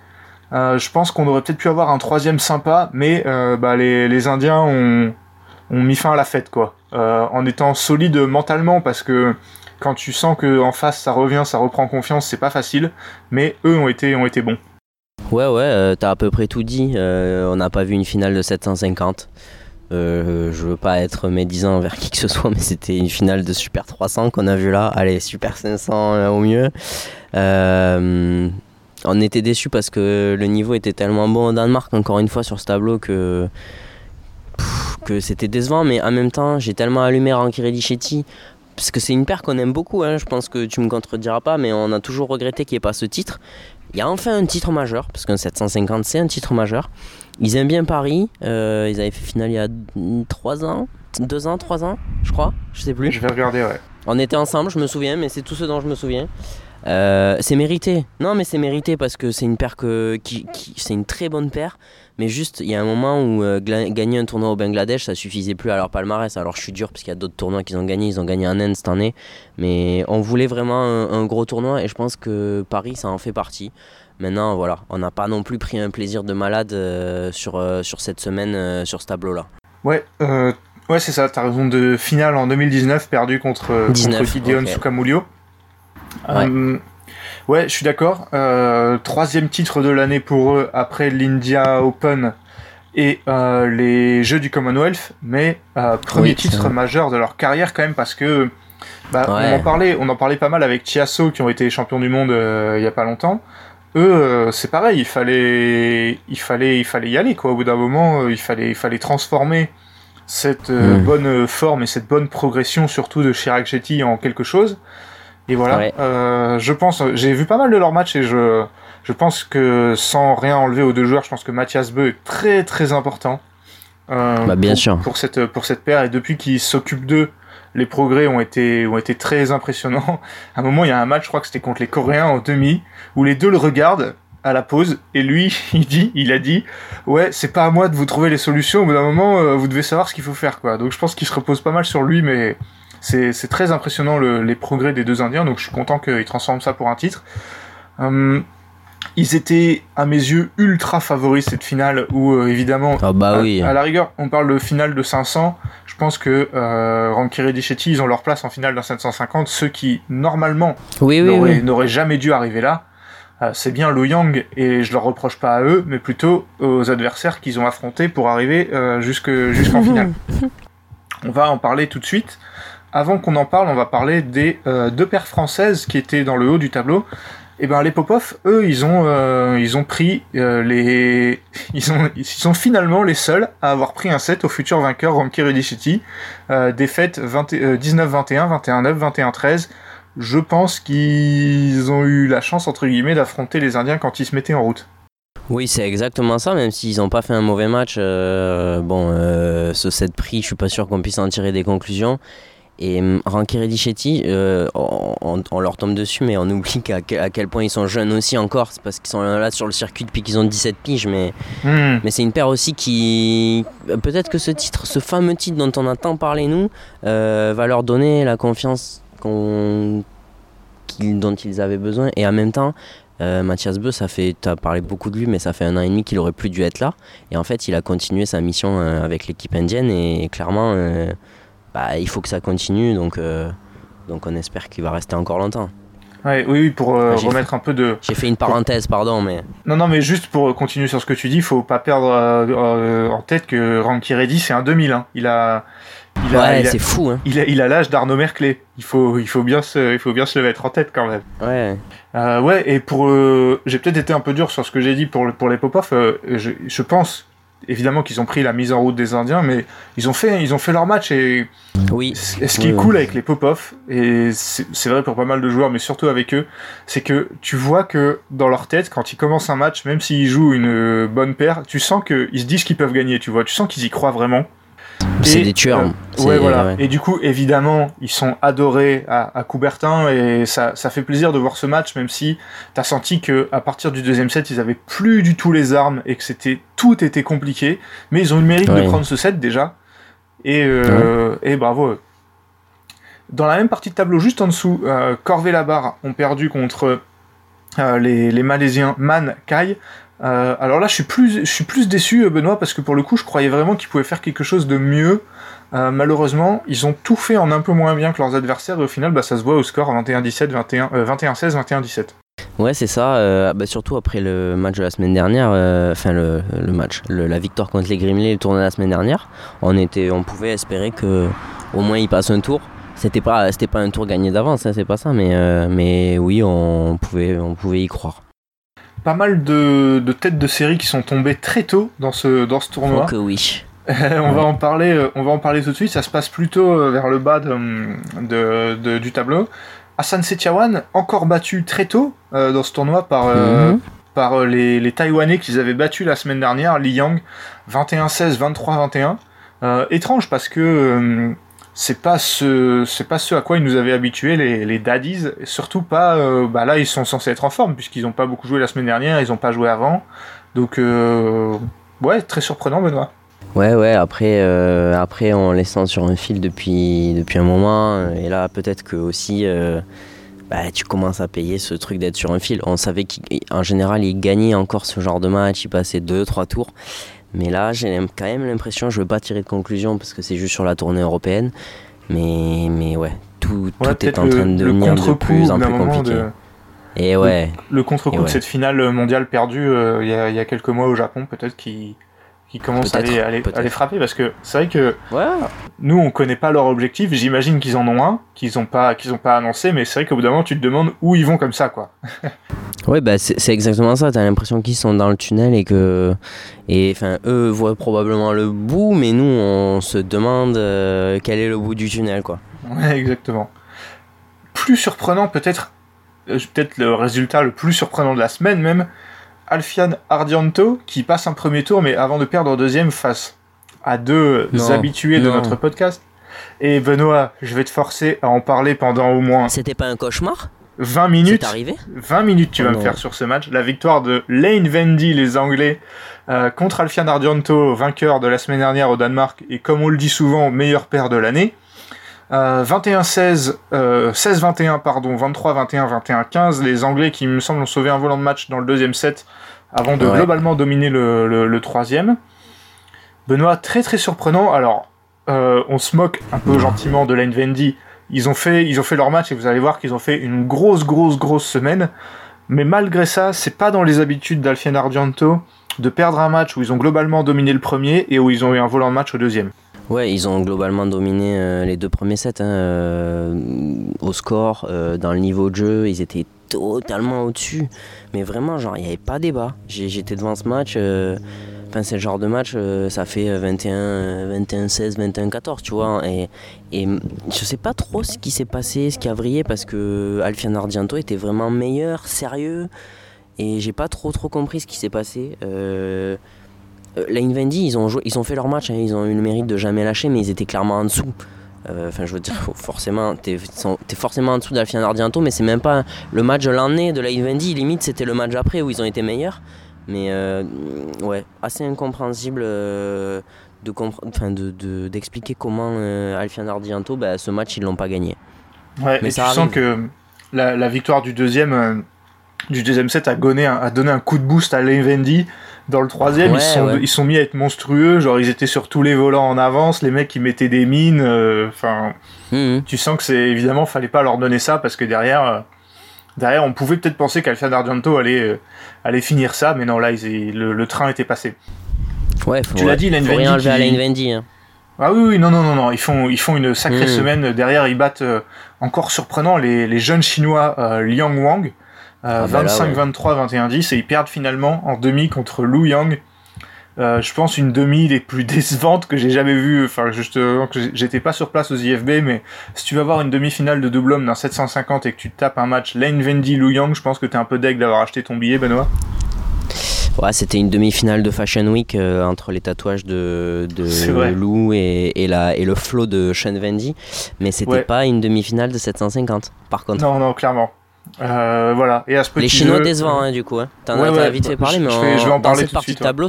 je pense qu'on aurait peut-être pu avoir un troisième sympa, mais bah, les, les, Indiens ont, ont, mis fin à la fête, quoi. en étant solides mentalement, parce que quand tu sens que en face ça revient, ça reprend confiance, c'est pas facile. Mais eux ont été, ont été bons. Ouais, ouais, euh, t'as à peu près tout dit. Euh, on n'a pas vu une finale de 750. Euh, je veux pas être médisant envers qui que ce soit, mais c'était une finale de Super 300 qu'on a vu là. Allez, Super 500 au mieux. on était déçus parce que le niveau était tellement bon au Danemark, encore une fois, sur ce tableau que que c'était décevant, mais en même temps, j'ai tellement allumé Ranky Redichetti parce que c'est une paire qu'on aime beaucoup, hein, je pense que tu me contrediras pas, mais on a toujours regretté qu'il n'y ait pas ce titre. Il y a enfin un titre majeur, parce qu'un 750 c'est un titre majeur. Ils aiment bien Paris, euh, ils avaient fait finale il y a 3 ans, 2 ans, 3 ans, je crois, je sais plus. Je vais regarder, ouais. On était ensemble, je me souviens, mais c'est tout ce dont je me souviens. Euh, c'est mérité. Non, mais c'est mérité parce que c'est une paire que, qui, c'est une très bonne paire. Mais juste, il y a un moment où euh, gagner un tournoi au Bangladesh, ça suffisait plus à leur palmarès. Alors je suis dur parce qu'il y a d'autres tournois qu'ils ont gagnés. Ils ont gagné un Inde cette année. Mais on voulait vraiment un, gros tournoi et je pense que Paris, ça en fait partie. Maintenant, voilà, on n'a pas non plus pris un plaisir de malade euh, sur, sur cette semaine, sur ce tableau-là. Ouais, ouais c'est ça. T'as raison de finale en 2019, perdu contre, 19, contre Gideon Sukamulio. Ouais. Ouais, je suis d'accord. Euh, troisième titre de l'année pour eux après l'India Open et euh, les Jeux du Commonwealth, mais euh, premier titre majeur de leur carrière quand même parce que bah, on en parlait, on en parlait pas mal avec Chiasso qui ont été champions du monde il y a pas longtemps. Eux, c'est pareil, il fallait, il fallait, il fallait y aller quoi. Au bout d'un moment, il fallait, il fallait transformer cette mm. bonne forme et cette bonne progression, surtout de Chirac Jetty, en quelque chose. Et voilà. je pense, j'ai vu pas mal de leurs matchs et je, je pense que sans rien enlever aux deux joueurs, je pense que Mathias Beu est très très important. Euh, bah, bien pour, sûr. Pour cette, pour cette paire. Et depuis qu'il s'occupe d'eux, les progrès ont été, ont été très impressionnants. À un moment, il y a un match, je crois que c'était contre les Coréens en demi, où les deux le regardent à la pause et lui il dit il a dit ouais c'est pas à moi de vous trouver les solutions. Au bout d'un moment euh, vous devez savoir ce qu'il faut faire quoi donc je pense qu'il se repose pas mal sur lui mais c'est très impressionnant le, les progrès des deux indiens. Donc je suis content qu'il transforme ça pour un titre. Hum, ils étaient à mes yeux ultra favoris cette finale où euh, évidemment ah bah oui. à, la rigueur on parle de finale de 500 je pense que euh, Rankiri ils ont leur place en finale d'un 750 ceux qui normalement n'auraient jamais dû arriver là. Euh, c'est bien Lu Yang et je leur reproche pas à eux mais plutôt aux adversaires qu'ils ont affrontés pour arriver euh, jusqu'en finale. On va en parler tout de suite. Avant qu'on en parle, on va parler des deux paires françaises qui étaient dans le haut du tableau. Et eh ben les Popov, eux, ils ont euh, pris euh, les ils ont ils sont finalement les seuls à avoir pris un set au futur vainqueur Romkir City. Euh, défaite 19-21, 21-9, 21-13. Je pense qu'ils ont eu la chance entre guillemets d'affronter les Indiens quand ils se mettaient en route. Oui, c'est exactement ça, même s'ils n'ont pas fait un mauvais match. bon, ce set prix, je suis pas sûr qu'on puisse en tirer des conclusions. Et hum, Rankiri Dichetti, euh, on, leur tombe dessus, mais on oublie à quel point ils sont jeunes aussi encore. C'est parce qu'ils sont là sur le circuit depuis qu'ils ont 17 piges. Mais, hmm. mais c'est une paire aussi qui. Peut-être que ce titre, ce fameux titre dont on a tant parlé, nous, euh, va leur donner la confiance dont ils avaient besoin. Et en même temps, euh, Mathias Beu, ça fait, tu as parlé beaucoup de lui, mais ça fait un an et demi qu'il aurait plus dû être là. Et en fait, il a continué sa mission avec l'équipe indienne et clairement, bah, il faut que ça continue. Donc, euh, donc on espère qu'il va rester encore longtemps. Ouais, oui, pour euh, remettre un peu de. J'ai fait une parenthèse, pardon, mais. Non, non, mais juste pour continuer sur ce que tu dis, il faut pas perdre euh, en tête que Ranky Reddy, c'est un 2000. Hein. Il a. Il ouais, c'est fou. Hein. Il a, il a l'âge d'Arnaud Merclé. Il faut, il faut bien se, il faut bien se le mettre en tête quand même. Ouais. ouais, et pour, j'ai peut-être été un peu dur sur ce que j'ai dit pour pour les Popov. je, je pense évidemment qu'ils ont pris la mise en route des Indiens, mais ils ont fait, ils ont fait leur match et oui. Ce qui est cool avec les Popov et c'est vrai pour pas mal de joueurs, mais surtout avec eux, c'est que tu vois que dans leur tête, quand ils commencent un match, même s'ils jouent une bonne paire, tu sens qu'ils se disent qu'ils peuvent gagner, tu vois, tu sens qu'ils y croient vraiment. C'est des tueurs. Euh, ouais, voilà. Et du coup, évidemment, ils sont adorés à, Coubertin et ça, ça, fait plaisir de voir ce match, même si t'as senti que à partir du deuxième set, ils avaient plus du tout les armes et que c'était tout était compliqué. Mais ils ont eu le mérite de prendre ce set déjà. Et, euh, et bravo. Dans la même partie de tableau, juste en dessous, euh, Corvé Labarre ont perdu contre euh, les, les, Malaisiens Man Kai. Euh, alors là, je suis plus, je suis plus déçu, euh, Benoît, parce que pour le coup, je croyais vraiment qu'ils pouvaient faire quelque chose de mieux. Euh, malheureusement, ils ont tout fait en un peu moins bien que leurs adversaires, et au final, bah, ça se voit au score 21-17, 21-16, 21-17. Ouais, c'est ça. Bah, surtout après le match de la semaine dernière, enfin le, match, la victoire contre les Grimley, le la semaine dernière, on était, on pouvait espérer que au moins ils passent un tour. C'était pas, pas un tour gagné d'avance, hein, c'est pas ça, mais, mais oui, on pouvait, on pouvait y croire pas mal de, têtes de série qui sont tombées très tôt dans ce, dans ce tournoi. Oh que oui. on, va en parler, euh, on va en parler tout de suite. Ça se passe plutôt euh, vers le bas de, du tableau. Hassan Setiawan, encore battu très tôt euh, dans ce tournoi par, mhm. par les, les Taïwanais qu'ils avaient battu la semaine dernière, Li Yang, 21-16, 23-21. étrange parce que c'est pas ce c'est pas ce à quoi ils nous avaient habitués les, les daddies. Surtout pas euh, bah là ils sont censés être en forme puisqu'ils n'ont pas beaucoup joué la semaine dernière ils n'ont pas joué avant. Donc euh, ouais très surprenant Benoît. Ouais ouais après euh, après on les sent sur un fil depuis depuis un moment et là peut-être que aussi bah, tu commences à payer ce truc d'être sur un fil. On savait qu'en général ils gagnaient encore ce genre de match ils passaient deux trois tours mais là, j'ai quand même l'impression, je ne veux pas tirer de conclusion parce que c'est juste sur la tournée européenne, mais, mais ouais, tout, tout est en train de devenir de plus en plus compliqué. Et ouais. Le, contre-coup de cette finale mondiale perdue euh, il y, a quelques mois au Japon, peut-être qui qui commence à, les, à, les, frapper parce que c'est vrai que ouais. nous, on connaît pas leur objectif. J'imagine qu'ils en ont un, qu'ils ont pas, qu'ils ont pas annoncé, mais c'est vrai qu'au bout d'un moment, tu te demandes où ils vont comme ça, quoi. ouais, bah c'est exactement ça. T'as l'impression qu'ils sont dans le tunnel et que, et enfin, eux voient probablement le bout, mais nous, on se demande euh, quel est le bout du tunnel, quoi. Ouais, exactement. Plus surprenant, peut-être, euh, peut-être le résultat le plus surprenant de la semaine même, Alfian Ardianto qui passe un premier tour, mais avant de perdre deuxième face à deux habitués de notre podcast. Et Benoît, je vais te forcer à en parler pendant au moins. C'était pas un cauchemar? 20 minutes. C'est arrivé? 20 minutes tu vas me faire sur ce match. La victoire de Lane Vendy, les Anglais, euh, contre Alfian Ardianto, vainqueur de la semaine dernière au Danemark, et comme on le dit souvent, meilleur père de l'année. 21-16, euh, 16-21, euh, pardon, 23-21, 21-15. Les Anglais qui, me semble, ont sauvé un volant de match dans le deuxième set avant de globalement dominer le, le troisième. Benoît, très très surprenant. Alors, euh, on se moque un peu gentiment de Lane Vendy. Ils ont fait, ils ont fait leur match et vous allez voir qu'ils ont fait une grosse, grosse, grosse semaine. Mais malgré ça, c'est pas dans les habitudes d'Alfian Argento de perdre un match où ils ont globalement dominé le premier et où ils ont eu un volant de match au deuxième. Ouais, ils ont globalement dominé euh, les deux premiers sets hein, euh, au score, dans le niveau de jeu, ils étaient totalement au-dessus. Mais vraiment, genre, il n'y avait pas débat. J'étais devant ce match. Enfin, c'est le genre de match, euh, ça fait 21, 21, 16, 21, 14, tu vois. Et, et je sais pas trop ce qui s'est passé, ce qui a vrillé, parce que Alfian Ardianto était vraiment meilleur, sérieux. Et j'ai pas trop trop compris ce qui s'est passé. Euh, Lane Vendy, ils ont, joué, ils ont fait leur match, hein, ils ont eu le mérite de jamais lâcher, mais ils étaient clairement en dessous. Euh, enfin, je veux dire, forcément, t'es es forcément en dessous d'Alfian Ardianto, mais c'est même pas le match de l'année de Lane Vendy. Limite, c'était le match après où ils ont été meilleurs. Mais euh, ouais, assez incompréhensible euh, de de, d'expliquer comment Alfian Ardianto, bah, ce match, ils l'ont pas gagné. Ouais, mais tu sens que la, la, victoire du deuxième, du deuxième set a donné, a donné un coup de boost à Levendi. Dans le troisième, ils, sont, ils sont mis à être monstrueux. Genre, ils étaient sur tous les volants en avance. Les mecs, qui mettaient des mines. Enfin, mmh. tu sens que c'est évidemment, fallait pas leur donner ça parce que derrière Derrière, on pouvait peut-être penser qu'Alfian Argento allait, euh, allait finir ça, mais non, là, le, train était passé. Ouais, faut, tu l'as dit, rien à Lane Vendy. Hein. Ah oui, oui, non, non, non, non. Ils font, ils font une sacrée hmm. semaine. Derrière, ils battent euh, encore surprenant les, les, jeunes Chinois euh, Liang Wang, 25-23, 21-10, et ils perdent finalement en demi contre Lu Yang, euh, je pense une demi des plus décevantes que j'ai jamais vues. Enfin, justement, que j'étais pas sur place aux IFB, mais si tu vas voir une demi-finale de double homme d'un 750 et que tu tapes un match Lane Vendy Lu Yang, je pense que t'es un peu deg d'avoir acheté ton billet, Benoît. Ouais, c'était une demi-finale de Fashion Week euh, entre les tatouages de, de Lou et, et, la, et le flow de Sean Vendy, mais c'était pas une demi-finale de 750, par contre. Non, non, clairement. Euh, voilà. Et à ce les Chinois décevants, hein, du coup. Hein. T'en as, vite fait parler, mais je vais, en parler dans cette partie de tableau,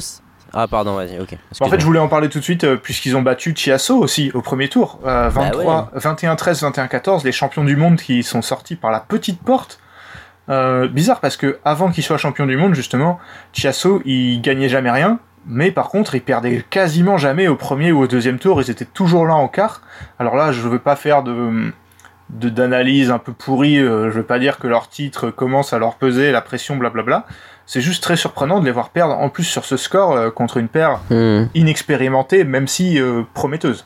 ah pardon, vas-y, ok. En fait, je voulais en parler tout de suite euh, puisqu'ils ont battu Chiasso aussi au premier tour. 23, 21-13, 21-14, les champions du monde qui sont sortis par la petite porte. Euh, bizarre parce que avant qu'ils soient champions du monde, justement, Chiasso, il gagnait jamais rien. Mais par contre, ils perdaient quasiment jamais au premier ou au deuxième tour. Ils étaient toujours là en quart. Alors là, je veux pas faire de d'analyse un peu pourrie. Euh, je veux pas dire que leur titre commence à leur peser, la pression, blablabla c'est juste très surprenant de les voir perdre en plus sur ce score euh, contre une paire hmm. inexpérimentée, même si euh, prometteuse.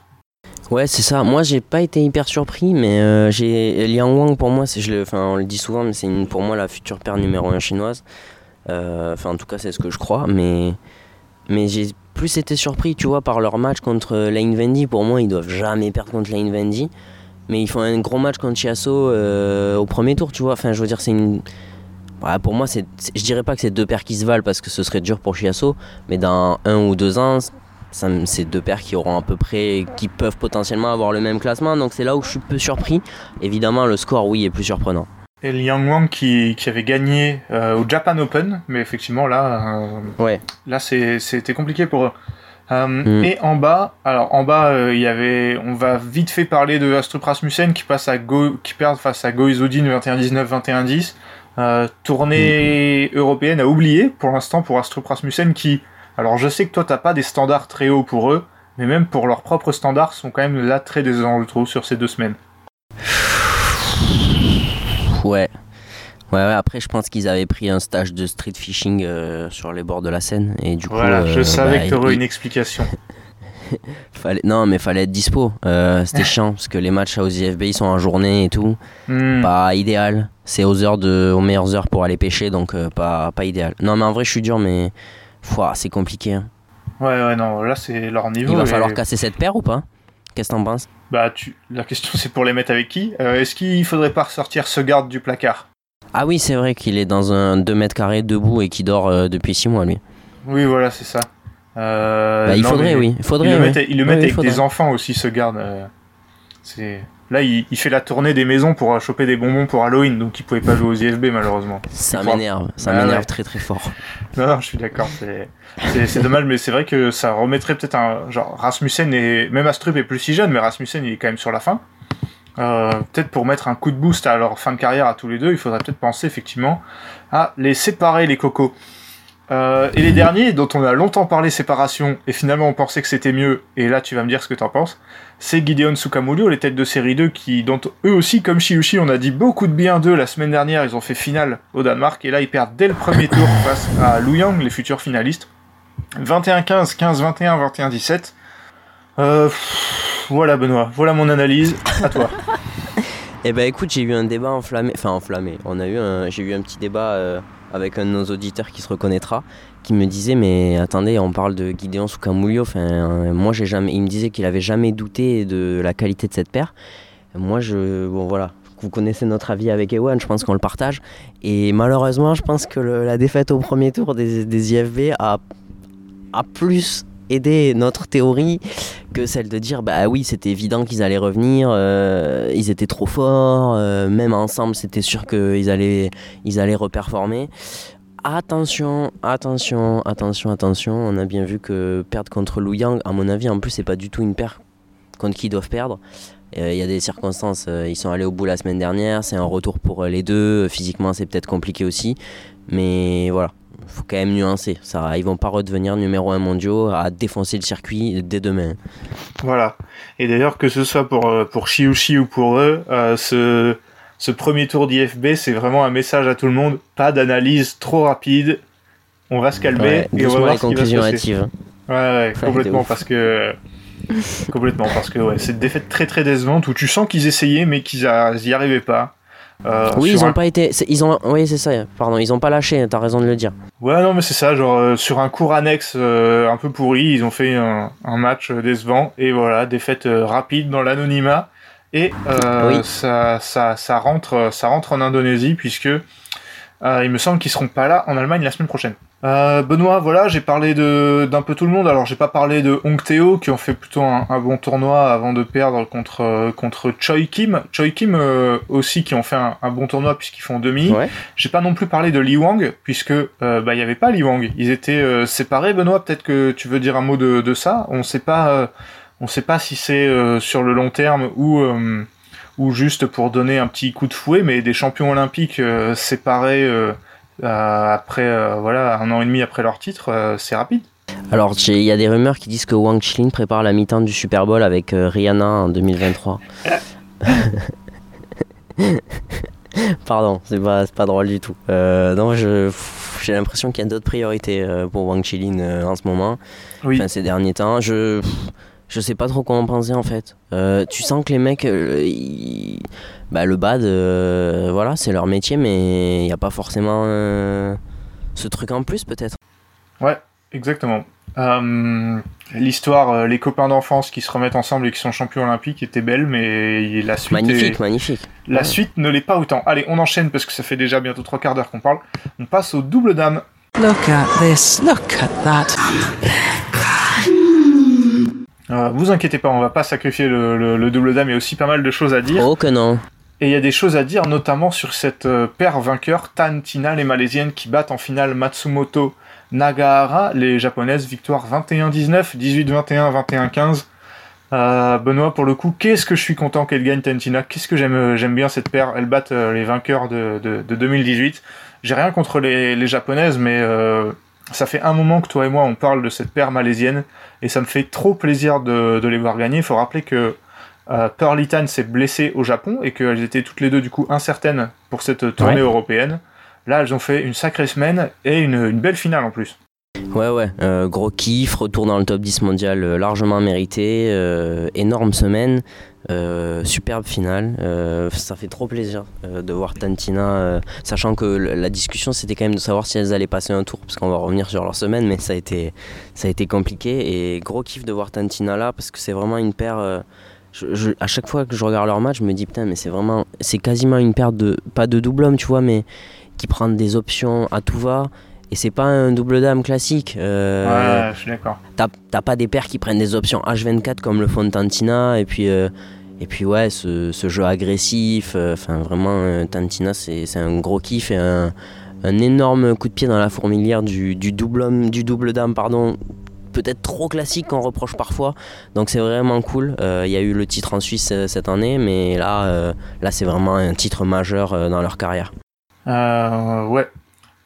Ouais, c'est ça. Moi, j'ai pas été hyper surpris, mais euh, j'ai Liang Wang pour moi, c'est, je enfin, on le dit souvent, mais c'est pour moi la future paire numéro 1 chinoise. Enfin, en tout cas, c'est ce que je crois, mais mais j'ai plus été surpris, tu vois, par leur match contre Lane Vendy. Pour moi, ils doivent jamais perdre contre Lane Vendy, mais ils font un gros match contre Chiasso au premier tour, tu vois. Enfin, je veux dire, c'est une pour moi, c'est, je dirais pas que c'est deux paires qui se valent parce que ce serait dur pour Chiasso, mais dans un ou deux ans, c'est deux paires qui auront à peu près, qui peuvent potentiellement avoir le même classement. Donc c'est là où je suis peu surpris. Évidemment, le score, oui, est plus surprenant. Et Liang Wang qui, qui avait gagné euh, au Japan Open, mais effectivement là, euh, ouais. là c'était compliqué pour eux. Euh, mm. Et en bas, alors en bas, il y avait, on va vite fait parler de Astrup Rasmussen qui passe à Go, qui perd face à Go 21-19, 21-10. Euh, tournée européenne à oublier pour l'instant pour Astrup Rasmussen qui, alors je sais que toi t'as pas des standards très hauts pour eux, mais même pour leurs propres standards sont quand même là très décevants je trouve sur ces deux semaines. Ouais. Ouais, après je pense qu'ils avaient pris un stage de street fishing euh, sur les bords de la Seine et du coup. Voilà, je euh, savais bah, que tu aurais une explication. fallait... Non, mais fallait être dispo. Euh, C'était chiant parce que les matchs aux IFB ils sont en journée et tout. Hmm. Pas idéal. C'est aux heures de, aux meilleures heures pour aller pêcher, donc pas, pas idéal. Non, mais en vrai, je suis dur, mais c'est compliqué. hein. Ouais, ouais, non, là c'est leur niveau. Il va et- falloir casser cette paire ou pas? Qu'est-ce que t'en penses? Bah, tu... la question c'est pour les mettre avec qui? Est-ce qu'il faudrait pas ressortir ce garde du placard? Ah oui, c'est vrai qu'il est dans un 2 mètres carrés debout et qui dort euh, depuis 6 mois, lui. Oui, voilà, c'est ça. Euh, Bah, il non, faudrait, oui. Il Il faudrait, oui. il le met oui, avec faudrait. des enfants aussi, ce garde. euh, c'est Là, il, il fait la tournée des maisons pour choper des bonbons pour Halloween, donc il pouvait pas jouer aux IFB malheureusement. Ça m'énerve, ça Ouais, m'énerve ouais. très très fort. Non, non, je suis d'accord. C'est, c'est, c'est dommage, mais c'est vrai que ça remettrait peut-être un genre Rasmussen et même Astrup est plus si jeune, mais Rasmussen il est quand même sur la fin. Euh, peut-être pour mettre un coup de boost à leur fin de carrière à tous les deux, il faudrait peut-être penser effectivement à les séparer les cocos. Euh, et les derniers dont on a longtemps parlé séparation et finalement on pensait que c'était mieux et là tu vas me dire ce que t'en penses c'est Gideon Sukamulio les têtes de série 2 qui dont eux aussi comme Shiushi on a dit beaucoup de bien d'eux la semaine dernière ils ont fait finale au Danemark et là ils perdent dès le premier tour face à Luyang les futurs finalistes 21-15 15-21 21-17 euh, pff, voilà Benoît voilà mon analyse à toi Eh ben écoute, j'ai eu un débat enflammé, enfin enflammé. On a eu un, j'ai eu un petit débat euh, avec un de nos auditeurs qui se reconnaîtra, qui me disait mais attendez, on parle de Gideon Sukamulio. Enfin, euh, moi j'ai jamais, il me disait qu'il avait jamais douté de la qualité de cette paire. Moi je, bon voilà, vous connaissez notre avis avec Ewan, je pense qu'on le partage. Et malheureusement, je pense que le- la défaite au premier tour des, des IFB a, a plus aidé notre théorie que celle de dire bah oui c'était évident qu'ils allaient revenir euh, ils étaient trop forts euh, même ensemble c'était sûr qu'ils allaient ils allaient reperformer. Attention attention attention attention on a bien vu que perdre contre Lu Yang à mon avis en plus c'est pas du tout une paire contre qui ils doivent perdre. Euh, il y a des circonstances ils sont allés au bout la semaine dernière c'est un retour pour les deux physiquement c'est peut-être compliqué aussi. Mais voilà faut quand même nuancer ça ils vont pas redevenir numéro un mondiaux à défoncer le circuit dès demain Voilà. Et d'ailleurs, que ce soit pour, euh, pour Shiushi ou pour eux, euh, ce, ce premier tour d'IFB, c'est vraiment un message à tout le monde. Pas d'analyse trop rapide. On va se calmer Ouais, et on va voir les ce qui va se conclusions passer. hâtives. Ouais, complètement parce que complètement parce que ouais, c'est une défaite très très décevante où tu sens qu'ils essayaient mais qu'ils a- ils y arrivaient pas. Euh, Oui, ils un- ont pas été. Ils ont. Oui, c'est ça. Pardon, ils ont pas lâché. T'as raison de le dire. Ouais, non, mais c'est ça, genre euh, sur un cours annexe euh, un peu pourri, ils ont fait un, un match décevant et voilà, défaite rapide dans l'anonymat et Oui. ça, ça, ça rentre, ça rentre en Indonésie puisque euh, il me semble qu'ils seront pas là en Allemagne la semaine prochaine. Euh, Benoît, voilà, j'ai parlé de d'un peu tout le monde. Alors j'ai pas parlé de Hong Teo qui ont fait plutôt un, un bon tournoi avant de perdre contre euh, contre Choi Kim. Choi Kim euh, aussi qui ont fait un, un bon tournoi puisqu'ils font demi. Ouais. J'ai pas non plus parlé de Li Wang, puisque euh, bah, il y avait pas Li Wang. Ils étaient euh, séparés, Benoît. Peut-être que tu veux dire un mot de, de ça? On sait pas, euh, on sait pas si c'est euh, sur le long terme ou euh, ou juste pour donner un petit coup de fouet, mais des champions olympiques euh, séparés euh, après euh, voilà un an et demi après leur titre, c'est rapide. Alors, j'ai- il y a des rumeurs qui disent que Wang Chilin prépare la mi-temps du Super Bowl avec Rihanna en 2023. Pardon, c'est pas, pas drôle du tout. Non, je, j'ai l'impression qu'il y a d'autres priorités pour Wang Chilin en ce moment. Oui. Enfin, ces derniers temps. Je, je sais pas trop comment penser en fait. Euh, tu sens que les mecs, euh, ils- bah, le bad, euh, voilà, c'est leur métier, mais il n'y a pas forcément euh, ce truc en plus peut-être. Ouais, exactement. Euh, L'histoire, euh, les copains d'enfance qui se remettent ensemble et qui sont champions olympiques était belle, mais la suite est- Magnifique, magnifique. La Ouais. suite ne l'est pas autant. Allez, on enchaîne parce que ça fait déjà bientôt trois quarts d'heure qu'on parle. On passe aux double dames. Look at this. Look at that. Euh, vous inquiétez pas, on va pas sacrifier le, le- le double dame. Il y a aussi pas mal de choses à dire. Oh que non. Et il y a des choses à dire, notamment sur cette euh, paire vainqueur, Tan Tina, les Malaisiennes qui battent en finale Matsumoto Nagahara, les Japonaises, victoire 21-19, 18-21, 21-15. Euh, Benoît, pour le coup, qu'est-ce que je suis content qu'elle gagne Tan Tina Qu'est-ce que j'aime j'aime bien cette paire? Elle bat euh, les vainqueurs de, de, de 2018. J'ai rien contre les, les Japonaises, mais euh, ça fait un moment que toi et moi on parle de cette paire malaisienne et ça me fait trop plaisir de, de les voir gagner. Il faut rappeler que euh, Pearly Tan s'est blessée au Japon et qu'elles étaient toutes les deux du coup incertaines pour cette tournée Ouais. européenne. Là, elles ont fait une sacrée semaine et une, une belle finale en plus. Ouais, ouais, euh, gros kiff, retour dans le top 10 mondial euh, largement mérité, euh, énorme semaine, superbe finale. ça fait trop plaisir de voir Tantina, sachant que la discussion c'était quand même de savoir si elles allaient passer un tour, parce qu'on va revenir sur leur semaine, mais ça a été, ça a été compliqué. Et gros kiff de voir Tantina là, parce que c'est vraiment une paire. à chaque fois que je regarde leur match, je me dis putain, mais c'est vraiment, c'est quasiment une paire de, pas de double homme, tu vois, mais qui prend des options à tout va. Et c'est pas un double dame classique. euh, Ouais, je suis d'accord. T'as t'as pas des paires qui prennent des options H24 comme le font Tantina. Et puis, euh, et puis ouais, ce, ce jeu agressif. euh, Enfin, vraiment, Tantina, c'est c'est un gros kiff et un, un énorme coup de pied dans la fourmilière du, du double homme, du double dame, pardon. Peut-être trop classique qu'on reproche parfois. Donc c'est vraiment cool. Il y a eu le titre en Suisse cette année, mais là, là c'est vraiment un titre majeur dans leur carrière. Euh, ouais.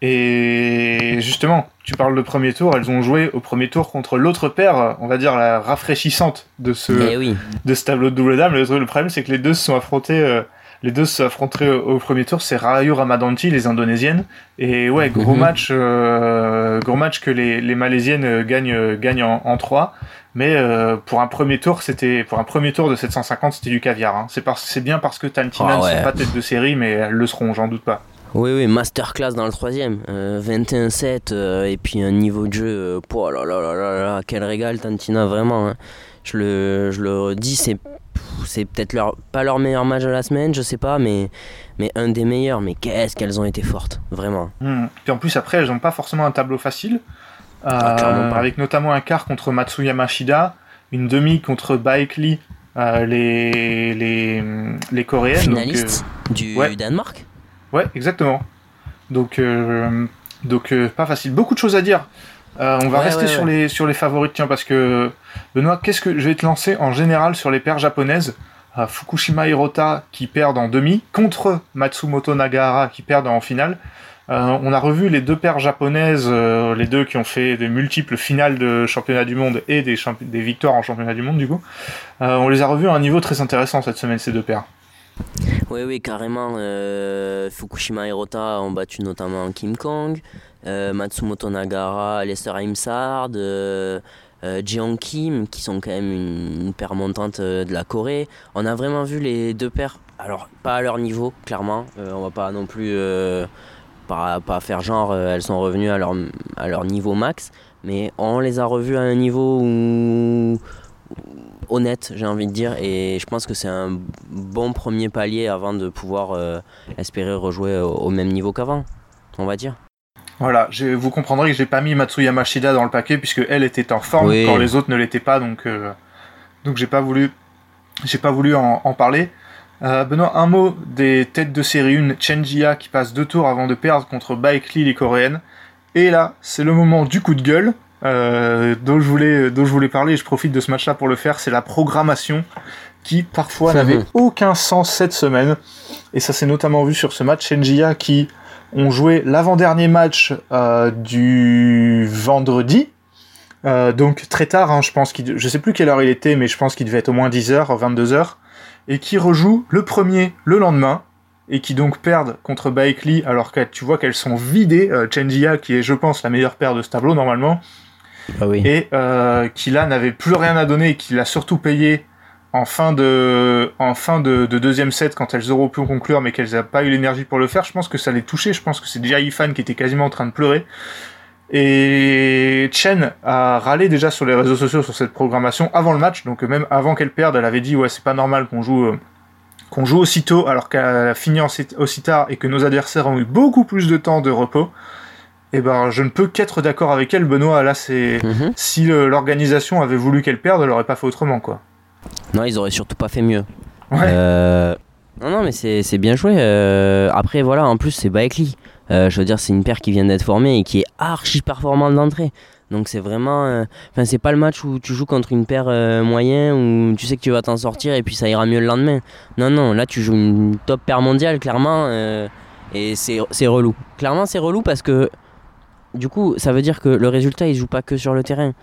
Et justement, tu parles de premier tour, elles ont joué au premier tour contre l'autre paire, on va dire la rafraîchissante de ce, Eh oui. de ce tableau de double dame. Le, le problème, c'est que les deux se sont affrontés, euh, les deux se sont affrontés au, au premier tour. C'est Rahayu Ramadanti, les Indonésiennes. Et ouais, gros Mhm. match, euh, gros match que les, les Malaisiennes euh, gagnent, gagnent en, en 3. Mais euh, pour un premier tour, c'était pour un premier tour de 750, c'était du caviar. Hein. C'est bien parce que Tantina Ah ne sont pas tête de série, mais elles le seront, j'en doute pas. Oui, oui, masterclass dans le troisième. Euh, 21-7 euh, et puis un niveau de jeu. Pouah, là, là, là, là, là, quel régal, Tantina, vraiment. hein. Je, le, je le dis, c'est, c'est peut-être leur, pas leur meilleur match de la semaine, je sais pas, mais, mais un des meilleurs. Mais qu'est-ce qu'elles ont été fortes, vraiment. Hmm. Puis en plus, après, elles n'ont pas forcément un tableau facile. Ah, Euh, avec notamment un quart contre Matsuyama Shida, une demi contre Baek Lee, euh, les, les, les Coréennes. donc, du ouais. Danemark ouais, exactement. Donc, euh, donc euh, pas facile. Beaucoup de choses à dire. Euh, on va Ouais, rester ouais, sur, ouais. Les, sur les favoris, tiens, parce que Benoît, qu'est-ce que je vais te lancer en général sur les paires japonaises? Euh, Fukushima Hirota qui perdent en demi contre Matsumoto Nagahara qui perdent en finale. On a revu les deux paires japonaises, les deux qui ont fait des multiples finales de championnat du monde et des, des victoires en championnat du monde du coup. On les a revus à un niveau très intéressant cette semaine ces deux paires. Oui, oui, carrément. euh, Fukushima Hirota ont battu notamment Kim Kong, euh, Matsumoto Nagara, Lester Imsard, euh, Jeong Kim, qui sont quand même une, paire montante de la Corée. On a vraiment vu les deux paires, alors pas à leur niveau, clairement. On va pas non plus pas, pas faire genre, elles sont revenues à leur, à leur niveau max, mais on les a revues à un niveau où honnête, j'ai envie de dire, et je pense que c'est un bon premier palier avant de pouvoir euh, espérer rejouer au, au même niveau qu'avant, on va dire. Voilà, je- vous comprendrez que j'ai pas mis Matsuyama Shida dans le paquet puisque elle était en forme Oui. quand les autres ne l'étaient pas, donc euh, donc j'ai pas voulu j'ai pas voulu en, en parler. Euh, Benoît, un mot des têtes de série 1, Chen Jia qui passe deux tours avant de perdre contre Baek Lee les coréennes. Et là, c'est le moment du coup de gueule euh, dont, je voulais, dont je voulais parler et je profite de ce match-là pour le faire. C'est la programmation qui parfois Mhm. n'avait aucun sens cette semaine. Et ça s'est notamment vu sur ce match. Chen Jia qui ont joué l'avant-dernier match euh, du vendredi. Euh, donc très tard, hein, je pense qu'il, je sais plus quelle heure il était, mais je pense qu'il devait être au moins 10h, 22h, et qui rejoue le premier le lendemain, et qui donc perdent contre Baek Lee, alors que tu vois qu'elles sont vidées, euh, Chen Jia, qui est je pense la meilleure paire de ce tableau normalement, Ah et euh, qui là n'avait plus rien à donner et qui l'a surtout payé en fin de en fin de, de deuxième set quand elles auront pu conclure mais qu'elles n'avaient pas eu l'énergie pour le faire. Je pense que ça les touchait. Je pense que c'est déjà Ifan qui était quasiment en train de pleurer. Et Chen a râlé déjà sur les réseaux sociaux sur cette programmation avant le match. Donc même avant qu'elle perde elle avait dit ouais c'est pas normal qu'on joue euh, qu'on joue aussitôt alors qu'elle a fini aussi tard et que nos adversaires ont eu beaucoup plus de temps de repos et ben je ne peux qu'être d'accord avec elle Benoît là c'est Mhm. si le- l'organisation avait voulu qu'elle perde, elle aurait pas fait autrement, quoi. Non, ils auraient surtout pas fait mieux. Ouais. Euh, Non, non, mais c'est bien joué. Euh, Après, voilà, en plus, c'est Baekli. Euh, je veux dire, c'est une paire qui vient d'être formée et qui est archi performante d'entrée. Donc c'est vraiment... euh, Enfin, c'est pas le match où tu joues contre une paire euh, moyen où tu sais que tu vas t'en sortir et puis ça ira mieux le lendemain. Non, non, là tu joues une top paire mondiale, clairement. euh, Et c'est c'est relou. Clairement, c'est relou parce que... Du coup, ça veut dire que le résultat, il joue pas que sur le terrain.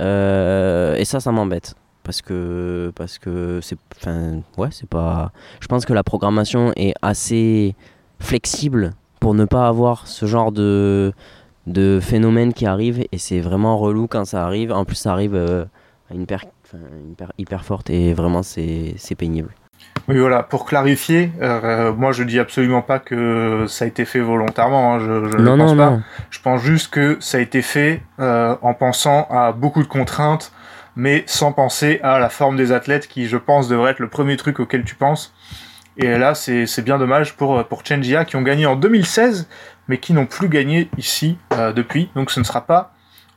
Euh, et ça, ça m'embête parce que parce que c'est enfin ouais c'est pas je pense que la programmation est assez flexible pour ne pas avoir ce genre de phénomènes qui arrivent et c'est vraiment relou quand ça arrive. En plus, ça arrive euh, à une paire, hyper forte et vraiment c'est pénible. Oui, voilà, pour clarifier, euh, moi je dis absolument pas que ça a été fait volontairement, hein, je, je non, ne pense non, pas. non. Je pense juste que ça a été fait euh, en pensant à beaucoup de contraintes, mais sans penser à la forme des athlètes qui, je pense, devrait être le premier truc auquel tu penses. Et là, c'est c'est bien dommage pour, pour Chengia qui ont gagné en 2016, mais qui n'ont plus gagné ici euh, depuis. Donc ce ne sera pas,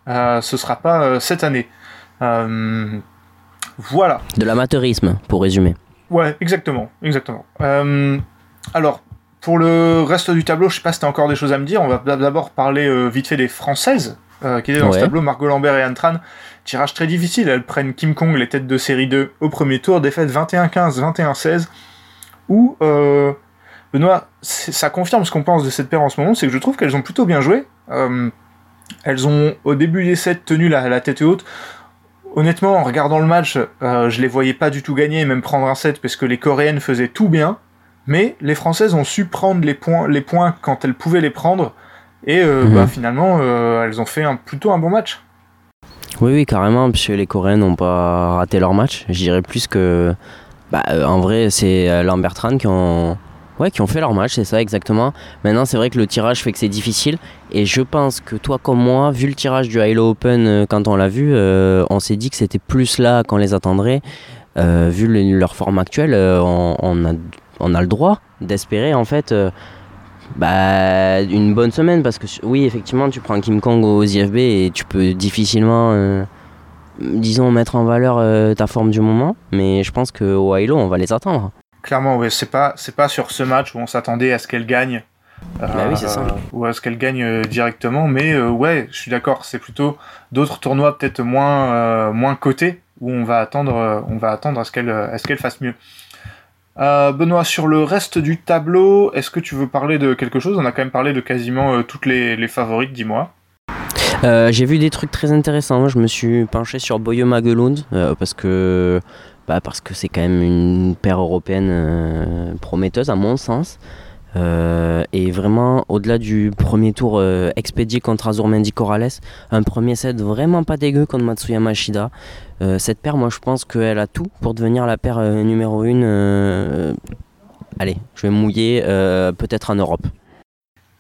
euh, ce sera pas euh, cette année. Euh, voilà. De l'amateurisme, pour résumer. Ouais, exactement, exactement. Euh, alors, pour le reste du tableau, je sais pas si t'as encore des choses à me dire. On va d'abord parler euh, vite fait des Françaises euh, qui étaient dans ce Ouais. tableau. Margot Lambert et Anne Tran. Tirage très difficile. Elles prennent Kim Kong, les têtes de série 2, au premier tour. Défaite 21-15, 21-16. Où, Benoît, ça confirme ce qu'on pense de cette paire en ce moment. C'est que je trouve qu'elles ont plutôt bien joué. Elles ont, au début des sets, tenu la, la tête haute. Honnêtement, en regardant le match, euh, je les voyais pas du tout gagner, même prendre un set, parce que les Coréennes faisaient tout bien. Mais les Françaises ont su prendre les points, les points quand elles pouvaient les prendre. Et euh, Mhm. bah, finalement, euh, elles ont fait un, plutôt un bon match. Oui, oui, carrément, puisque les Coréens n'ont pas raté leur match. Je dirais plus que. Bah, euh, en vrai, c'est Lambertran qui ont. Ouais, qui ont fait leur match, c'est ça exactement. Maintenant, c'est vrai que le tirage fait que c'est difficile. Et je pense que toi, comme moi, vu le tirage du Hilo Open euh, quand on l'a vu, euh, on s'est dit que c'était plus là qu'on les attendrait. Euh, vu le- leur forme actuelle, on, a, le droit d'espérer en fait bah, une bonne semaine. Parce que oui, effectivement, tu prends Kim Kong aux IFB et tu peux difficilement. disons, mettre en valeur ta forme du moment. Mais je pense qu'au Hilo, on va les attendre. Clairement, ouais, c'est pas, c'est pas sur ce match où on s'attendait à ce qu'elle gagne. euh, Bah oui, c'est ça. Ou à ce qu'elle gagne euh, directement, mais euh, ouais, je suis d'accord. C'est plutôt d'autres tournois peut-être moins, euh, moins cotés où on va attendre, on va attendre à ce qu'elle, à ce qu'elle fasse mieux. Benoît, sur le reste du tableau, est-ce que tu veux parler de quelque chose? On a quand même parlé de quasiment toutes les, les favorites, dis-moi. Euh, J'ai vu des trucs très intéressants. Je me suis penché sur Boye Magelund euh, parce que bah, parce que c'est quand même une paire européenne euh, prometteuse à mon sens. Euh, et vraiment, au-delà du premier tour euh, expédié contre Azurmendi Corrales, un premier set vraiment pas dégueu contre Matsuyama Shida. Cette paire, moi je pense qu'elle a tout pour devenir la paire numéro 1. allez, je vais mouiller peut-être en Europe.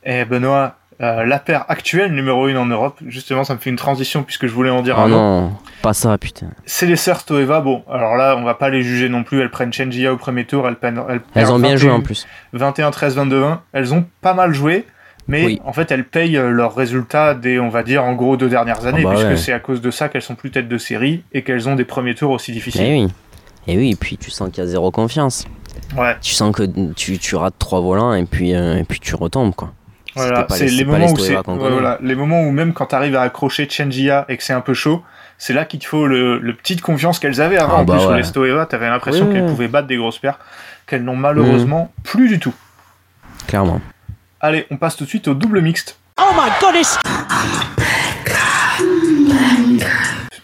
Et Benoît, euh, la paire actuelle numéro 1 en Europe, justement, ça me fait une transition puisque je voulais en dire Oh un mot. non, pas ça, putain. C'est les sœurs Stoeva. Bon, alors là, on va pas les juger non plus. Elles prennent Chenjia au premier tour. Elles, prennent, elles, ont bien 21, joué en plus. 21, 13, 22, 20. Elles ont pas mal joué. Mais Oui. en fait, elles payent euh, leurs résultats des, on va dire, en gros, deux dernières années, bah puisque ouais. c'est à cause de ça qu'elles sont plus tête de série et qu'elles ont des premiers tours aussi difficiles. Eh oui. Et oui, et puis tu sens qu'il y a zéro confiance. Ouais, Tu sens que tu, tu rates trois volants et puis, euh, et puis tu retombes quoi. Voilà. C'est les, moments où c'est, voilà, les moments où même quand t'arrives à accrocher Chenjia et que c'est un peu chaud, c'est là qu'il te faut le, le petite confiance qu'elles avaient avant. Ah en bah plus, sur les Stoeva, t'avais l'impression qu'elles pouvaient battre des grosses paires, qu'elles n'ont malheureusement Mm. plus du tout. Clairement. Allez, on passe tout de suite au double mixte. Oh my goodness!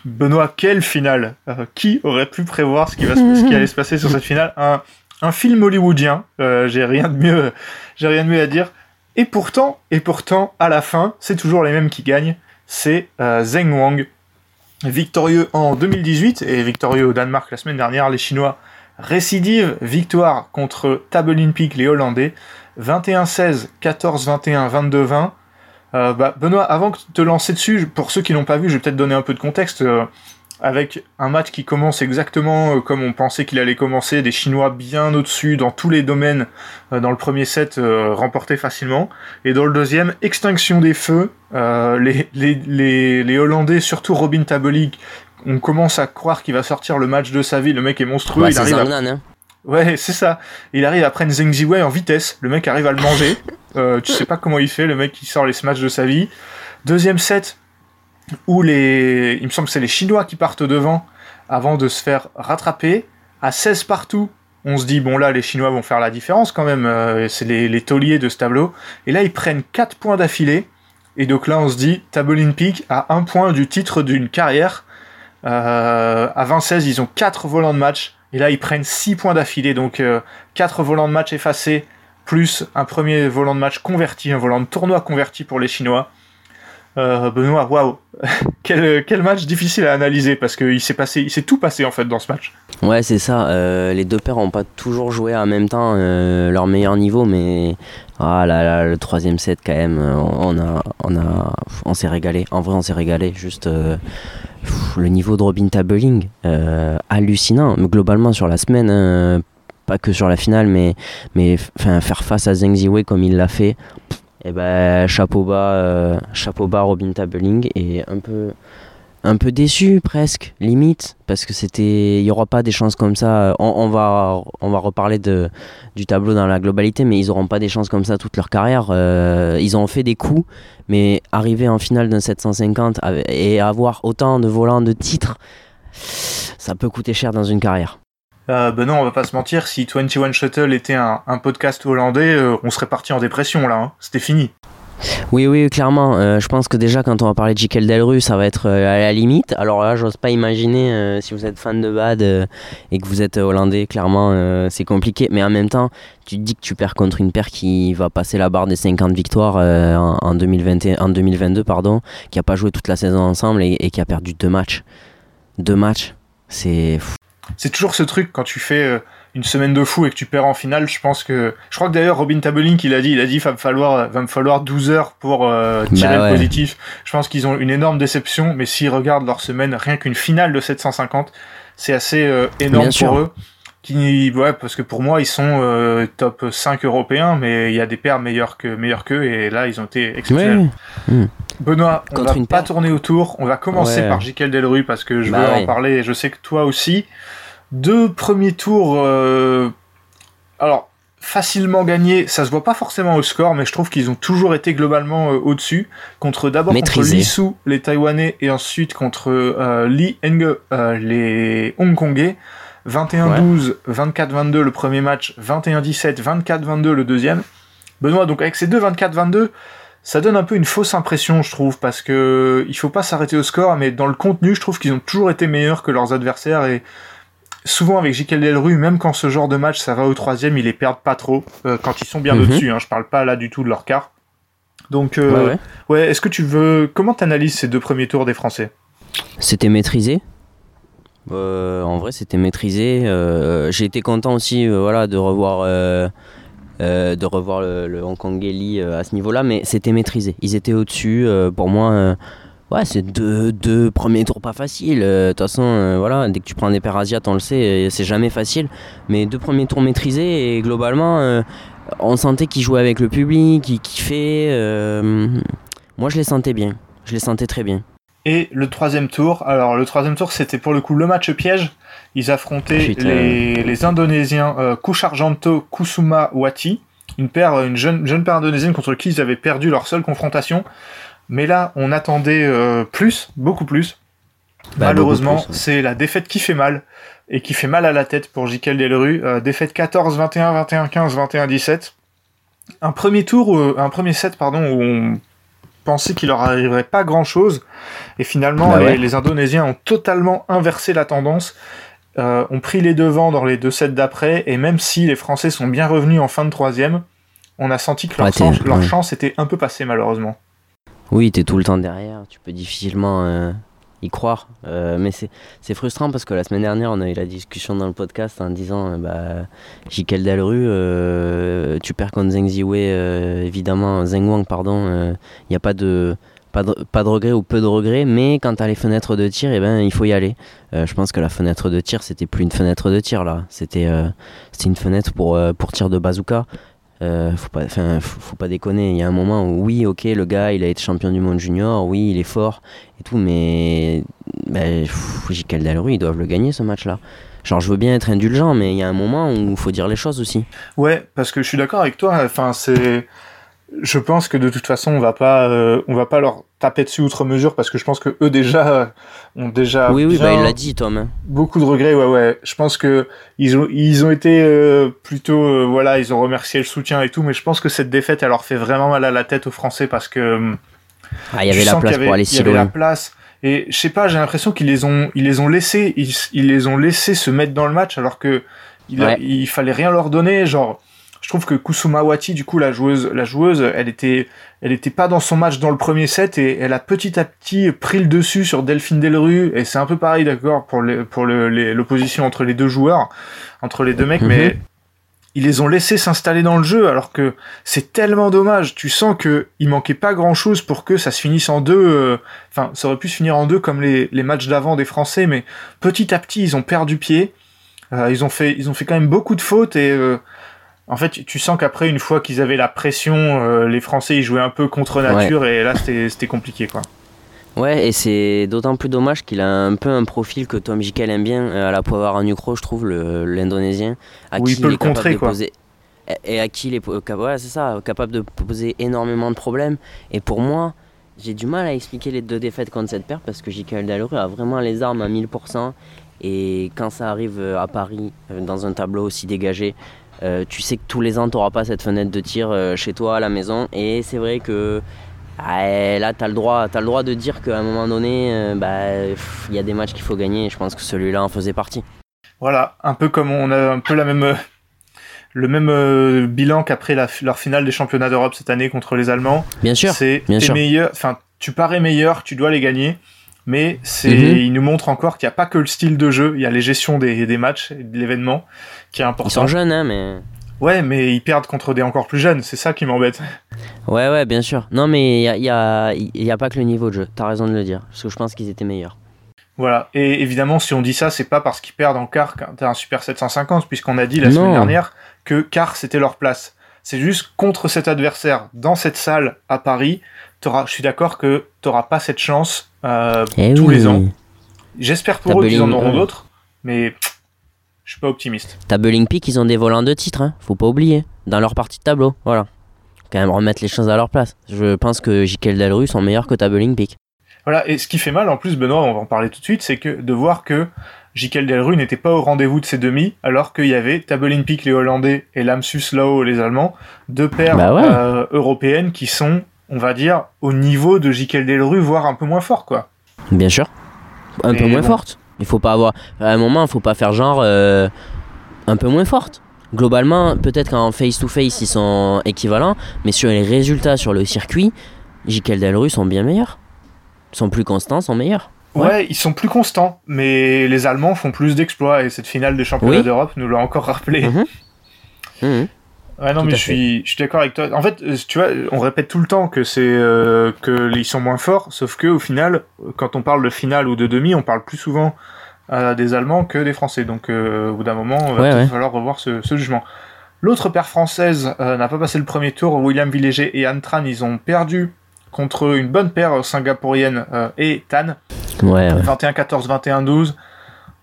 Benoît, quelle finale? Euh, Qui aurait pu prévoir ce qui, va se- ce qui allait se passer sur cette finale? Un, un film hollywoodien. euh, j'ai rien de mieux, j'ai rien de mieux à dire. Et pourtant, et pourtant, à la fin, c'est toujours les mêmes qui gagnent. C'est euh, Zheng Wang, victorieux en 2018 et victorieux au Danemark la semaine dernière. Les Chinois récidive, victoire contre Tabelin Peak, les Hollandais. 21-16, 14-21, 22-20. Euh, bah, Benoît, avant de te lancer dessus, pour ceux qui n'ont pas vu, je vais peut-être donner un peu de contexte. euh, avec un match qui commence exactement euh, comme on pensait qu'il allait commencer, des Chinois bien au-dessus dans tous les domaines euh, dans le premier set, euh, remporté facilement. Et dans le deuxième, extinction des feux. Les, les, les, les Hollandais, surtout Robin Tabeli, on commence à croire qu'il va sortir le match de sa vie. Le mec est monstrueux. Ouais, il arrive à hein. Ouais, c'est ça. Il arrive à prendre Zheng Ziwei en vitesse. Le mec arrive à le manger. Euh, tu sais pas comment il fait. Le mec qui sort les smash de sa vie. Deuxième set où les, il me semble que c'est les Chinois qui partent devant avant de se faire rattraper à 16 partout. On se dit bon là les Chinois vont faire la différence quand même. Euh, c'est les, les tauliers de ce tableau. Et là ils prennent 4 points d'affilée. Et donc là on se dit Tableau Peak à un point du titre d'une carrière. Euh, à 20-16 ils ont 4 volants de match. Et là, ils prennent 6 points d'affilée, donc 4 volants de match effacés, plus un premier volant de match converti, un volant de tournoi converti pour les Chinois. Euh, Benoît, waouh, quel, match difficile à analyser parce qu'il s'est passé, il s'est tout passé en fait dans ce match. Ouais, c'est ça. euh, les deux paires n'ont pas toujours joué en même temps euh, leur meilleur niveau, mais ah là là, le troisième set quand même, on a, on a, on s'est régalé. En vrai, on s'est régalé. Juste le niveau de Robin Tabling, hallucinant. Mais globalement sur la semaine, pas que sur la finale, mais mais faire face à Zheng Ziwei comme il l'a fait. Et ben chapeau bas, euh, chapeau bas Robin Tabling et un peu un peu déçu presque limite parce que c'était il y aura pas des chances comme ça on, on va reparler du tableau dans la globalité mais ils auront pas des chances comme ça toute leur carrière Euh, ils ont fait des coups mais arriver en finale d'un 750 avec- et avoir autant de volants de titres ça peut coûter cher dans une carrière Euh, Benoît, on va pas se mentir, si 21 Shuttle était un, podcast hollandais, euh, on serait parti en dépression là. hein. C'était fini. Oui, oui, clairement. Euh, je pense que déjà, quand on va parler de Jikel Delru, ça va être euh, à la limite. Alors là, j'ose pas imaginer si vous êtes fan de Bad et que vous êtes hollandais, clairement, c'est compliqué. Mais en même temps, tu te dis que tu perds contre une paire qui va passer la barre des 50 victoires en, en 2021, en 2022, pardon, qui a pas joué toute la saison ensemble et qui a perdu deux matchs. Deux matchs, c'est fou. C'est toujours ce truc quand tu fais euh, une semaine de fou et que tu perds en finale. Je pense que, je crois que d'ailleurs Robin Tabelin il a dit, il a dit, va me falloir, va me falloir 12 heures pour euh, tirer Bah ouais. le positif. Je pense qu'ils ont une énorme déception, mais s'ils regardent leur semaine, rien qu'une finale de 750, c'est assez euh, énorme Bien sûr. pour eux. Qui, ouais, parce que pour moi, ils sont euh, top 5 européens, mais il y a des paires meilleurs que meilleurs qu'eux, et là, ils ont été exceptionnels. Ouais. Benoît, on va une pas paire. tourner autour. On va commencer Ouais. par Jikel Delru parce que je Bah veux en parler et je sais que toi aussi. Deux premiers tours, euh, alors facilement gagnés, ça se voit pas forcément au score, mais je trouve qu'ils ont toujours été globalement euh, au-dessus. Contre d'abord contre Su, les Taïwanais, et ensuite contre euh, Lee Henge, euh, les Hongkongais. 21-12, 24-22 le premier match, 21-17, 24-22 le deuxième. Benoît, donc avec ces deux 24-22, ça donne un peu une fausse impression, je trouve, parce que il faut pas s'arrêter au score, mais dans le contenu, je trouve qu'ils ont toujours été meilleurs que leurs adversaires et souvent avec Jikel Delru, même quand ce genre de match ça va au troisième, ils les perdent pas trop euh, quand ils sont bien Mhm. au-dessus. Hein, je parle pas là du tout de leur quart. Donc, euh, Ouais, ouais. ouais, est-ce que tu veux, comment t'analyses ces deux premiers tours des Français? C'était maîtrisé. Euh, en vrai, c'était maîtrisé. Euh, J'ai été content aussi, euh, voilà, de revoir, euh, de revoir le, le Hongkongais Lee euh, à ce niveau-là, mais c'était maîtrisé. Ils étaient au-dessus. euh, pour moi, ouais, c'est deux, premiers tours pas faciles. De toute façon, voilà, dès que tu prends des paires asiates, on le sait, c'est jamais facile. Mais deux premiers tours maîtrisés et globalement, on sentait qu'ils jouaient avec le public, qu'ils kiffaient. moi, je les sentais bien. Je les sentais très bien. Et le troisième tour, alors le troisième tour c'était pour le coup le match piège. Ils affrontaient les, les Indonésiens euh, Kusharjanto Kusuma Wati, une paire, une jeune, jeune paire indonésienne contre qui ils avaient perdu leur seule confrontation. Mais là, on attendait euh, plus, beaucoup plus. Bah, Malheureusement, ouais. c'est la défaite qui fait mal et qui fait mal à la tête pour Jikel Delru. Euh, défaite 14, 21, 21, 15, 21, 17. Un premier tour, euh, un premier set, pardon, où on pensait qu'il leur arriverait pas grand chose. Et finalement, Bah les Indonésiens ont totalement inversé la tendance. Euh, ont pris les devants dans les deux sets d'après. Et même si les Français sont bien revenus en fin de troisième, on a senti que leur, Ouais, chance, leur ouais. chance était un peu passée malheureusement. Oui, t'es tout le temps derrière, tu peux difficilement euh, y croire. Euh, mais c'est frustrant parce que la semaine dernière, on a eu la discussion dans le podcast en disant bah, Jikel Delru, euh, tu perds contre Zheng Ziwei, évidemment, Zheng Wang, pardon, il n'y a pas de, pas, de, pas de regret ou peu de regret, mais quand t'as les fenêtres de tir, eh ben, il faut y aller. Euh, je pense que la fenêtre de tir, c'était plus une fenêtre de tir là, c'était euh, une fenêtre pour, euh, pour tir de bazooka. Euh, faut pas, faut, faut pas déconner. Il y a un moment où oui, ok, le gars, il a été champion du monde junior, oui, il est fort et tout, mais ben, Delru, ils doivent le gagner ce match-là. Genre, je veux bien être indulgent, mais il y a un moment où il faut dire les choses aussi. Ouais, parce que je suis d'accord avec toi. Enfin, c'est. Je pense que de toute façon, on va pas, euh, on va pas leur taper dessus outre mesure parce que je pense que eux déjà euh, ont déjà oui, oui, bah, il l'a dit, Tom. hein. beaucoup de regrets. Ouais, ouais. Je pense que ils ont, ils ont été euh, plutôt, euh, voilà, ils ont remercié le soutien et tout, mais je pense que cette défaite, elle leur fait vraiment mal à la tête aux Français parce que hum, Ah, il y avait la place avait- pour aller Il y si avait la loin. place. Et je sais pas, j'ai l'impression qu'ils les ont, ils les ont laissés, ils, ils les ont laissés se mettre dans le match alors que il, a- Ouais. il fallait rien leur donner. Genre, je trouve que Kusumawati, du coup, la joueuse, la joueuse, elle était, elle était pas dans son match dans le premier set et elle a petit à petit pris le dessus sur Delphine Delru et c'est un peu pareil, d'accord, pour le, pour le, les- l'opposition entre les deux joueurs, entre les deux mecs, Mhm. mais ils les ont laissés s'installer dans le jeu alors que c'est tellement dommage. Tu sens que il manquait pas grand chose pour que ça se finisse en deux. euh, Enfin, ça aurait pu se finir en deux comme les, les matchs d'avant des Français, mais petit à petit ils ont perdu pied. Euh, ils ont fait, ils ont fait quand même beaucoup de fautes et euh, en fait, tu- sens qu'après, une fois qu'ils avaient la pression, euh, les Français ils jouaient un peu contre nature et là c'était compliqué quoi. Ouais, et c'est d'autant plus dommage qu'il a un peu un profil que Tom Jikel aime bien euh, à la Poivre en Ukro, je trouve, le- l'Indonésien. à Où qui il peut le est capable contrer, quoi. poser- et- à qui il est ouais, c'est ça, capable de poser énormément de problèmes. Et pour moi, j'ai du mal à expliquer les deux défaites contre cette paire parce que Jikel Dalleru a vraiment les armes à 1000%. Et quand ça arrive euh, à Paris, euh, dans un tableau aussi dégagé, euh, tu sais que tous les ans, tu n'auras pas cette fenêtre de tir euh, chez toi à la maison. Et c'est vrai que ah, là, tu as, le droit- le droit de dire qu'à un moment donné, euh, bah, il y a des matchs qu'il faut gagner. Et je pense que celui-là en faisait partie. Voilà, un peu comme on a un peu la même, le même euh, bilan qu'après leur finale des championnats d'Europe cette année contre les Allemands. Bien sûr. C'est meilleur, enfin tu parais meilleur, tu dois les gagner. Mais c'est, Mhm. il nous montre encore qu'il n'y a pas que le style de jeu, il y a les gestions des, des matchs, et de l'événement, qui est Ils important. sont jeunes, hein, mais. Ouais, mais ils perdent contre des encore plus jeunes, c'est ça qui m'embête. Ouais, ouais, bien sûr. Non, mais il n'y a, y a, y a pas que le niveau de jeu. T'as raison de le dire. Parce que je pense qu'ils étaient meilleurs. Voilà. Et évidemment, si on dit ça, c'est pas parce qu'ils perdent en quart quand t'as un Super 750, puisqu'on a dit la Non. semaine dernière que quart c'était leur place. C'est juste contre cet adversaire, dans cette salle à Paris, je suis d'accord que t'auras pas cette chance euh, Eh tous oui. les ans. J'espère pour eux qu'ils en auront d'autres, mais je suis pas optimiste. Tabeling Peak, ils ont des volants de titre, hein. faut pas oublier. Dans leur partie de tableau, voilà. Quand même remettre les choses à leur place. Je pense que Jikel Dalru sont meilleurs que Tabeling Peak. Voilà, et ce qui fait mal, en plus, Benoît, on va en parler tout de suite, c'est que de voir que Jikel Delru n'était pas au rendez-vous de ses demi, alors qu'il y avait Tabelin Peak, les Hollandais, et Lamsus Lao, les Allemands, deux paires Bah ouais. euh, européennes qui sont, on va dire, au niveau de Jikel Delru, voire un peu moins fort, quoi. Bien sûr. Un peu moins bon. forte. Il faut pas avoir. À un moment, il faut pas faire genre. euh, un peu moins forte. Globalement, peut-être qu'en face-to-face, ils sont équivalents, mais sur les résultats sur le circuit, Jikel Delru sont bien meilleurs. Sont plus constants, sont meilleurs. Ouais. Ouais. ils sont plus constants, mais les Allemands font plus d'exploits, et cette finale des championnats Oui. d'Europe nous l'a encore rappelé. Mhm. Mhm. Ouais, non, Tout mais je suis, je suis d'accord avec toi. En fait, euh, tu vois, on répète tout le temps que c'est que que ils sont moins forts, sauf que au final, euh, quand on parle de finale ou de demi, on parle plus souvent euh, des Allemands que des Français. Donc, euh, au bout d'un moment, il va Ouais, peut-être ouais. falloir revoir ce, ce jugement. L'autre paire française euh, n'a pas passé le premier tour. William Villéger et Anne Tran, ils ont perdu contre une bonne paire singapourienne euh, et Tan. Ouais, ouais. 21-14, 21-12.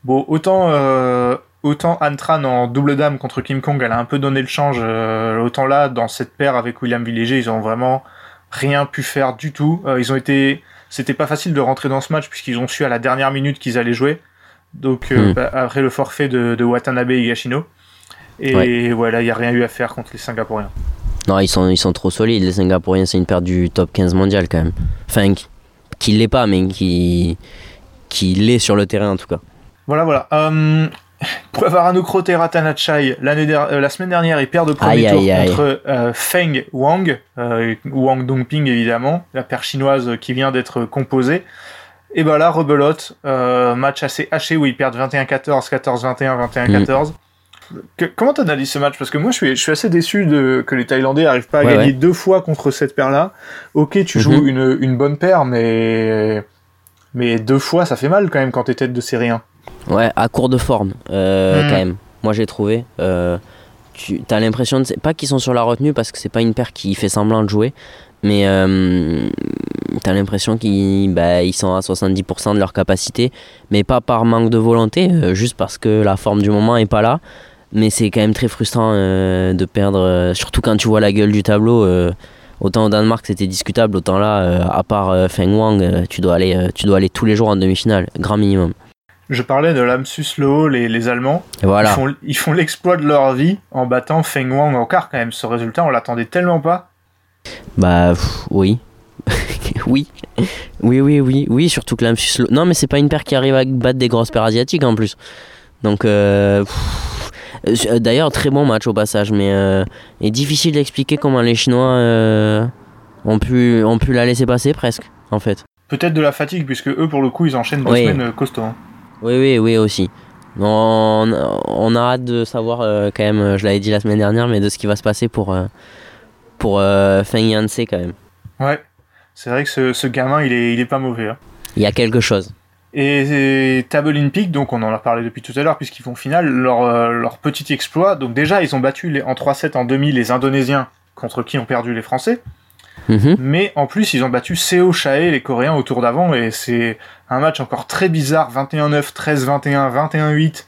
Bon, autant, euh, autant Anne Tran en double dame contre Kim Kong, elle a un peu donné le change. euh, autant là, dans cette paire avec William Villéger, ils ont vraiment rien pu faire du tout. Euh, ils ont été, c'était pas facile de rentrer dans ce match puisqu'ils ont su à la dernière minute qu'ils allaient jouer. Donc euh, Hmm. bah, après le forfait de, de Watanabe et Gashino. Et voilà, il y a rien eu à faire contre les Singapouriens. Non, ils sont, ils sont trop solides. Les Singapouriens, c'est une paire du top 15 mondial quand même. Enfin, qui, qui l'est pas, mais qui, qui l'est sur le terrain en tout cas. Voilà, voilà. Puavarano Krote Ratanachai, la semaine dernière, il perd de premier Aïe, tour aïe, aïe. contre euh, Feng Wang, euh, Wang Dongping évidemment, la paire chinoise qui vient d'être composée. Et ben là, rebelote, euh, match assez haché où ils perdent 21-14, 14-21, 21-14. Que- comment t'analyses ce match? Parce que moi, je suis, je suis assez déçu de, que les Thaïlandais arrivent pas à Ouais, gagner ouais. deux fois contre cette paire-là. Ok, tu joues Mhm. une, une bonne paire, mais mais deux fois, ça fait mal quand même quand t'es tête de série 1. Ouais, à court de forme, euh, Hmm. quand même. Moi, j'ai trouvé. Euh, tu as l'impression, de... pas qu'ils sont sur la retenue parce que c'est pas une paire qui fait semblant de jouer, mais euh, t'as l'impression qu'ils bah, ils sont à 70% de leur capacité, mais pas par manque de volonté, euh, juste parce que la forme du moment est pas là. Mais c'est quand même très frustrant euh, de perdre, surtout quand tu vois la gueule du tableau. autant au Danemark c'était discutable, autant là, à part Feng Wang, tu, dois aller, tu dois aller tous les jours en demi-finale, grand minimum. Je parlais de Lamsus Loho, les, les Allemands. Voilà. Ils font, ils font l'exploit de leur vie en battant Feng Wang en quart quand même. Ce résultat, on l'attendait tellement pas. Bah pff, oui. oui. Oui, oui, oui, oui, surtout que l'Amsus Lo- Non, mais c'est pas une paire qui arrive à battre des grosses paires asiatiques en plus. Donc, euh, Euh, D'ailleurs, très bon match au passage, mais euh, est difficile d'expliquer comment les Chinois euh, ont, pu, ont pu la laisser passer presque, en fait. Peut-être de la fatigue, puisque eux, pour le coup, ils enchaînent deux Oui. semaines euh, costauds. hein. Oui, oui, oui, aussi. On, on a hâte de savoir, euh, quand même, euh, je l'avais dit la semaine dernière, mais de ce qui va se passer pour, euh, pour euh, Feng Yanse, quand même. Ouais, c'est vrai que ce, ce gamin, il est, il est pas mauvais. hein. Il y a quelque chose. Et, et Table Peak, donc on en a parlé depuis tout à l'heure, puisqu'ils font finale, leur, leur petit exploit. Donc déjà, ils ont battu les, en 3-7 en demi les Indonésiens, contre qui ont perdu les Français. Mhm. Mais en plus, ils ont battu Seo Chae, les Coréens, au tour d'avant, et c'est un match encore très bizarre, 21-9, 13-21, 21-8,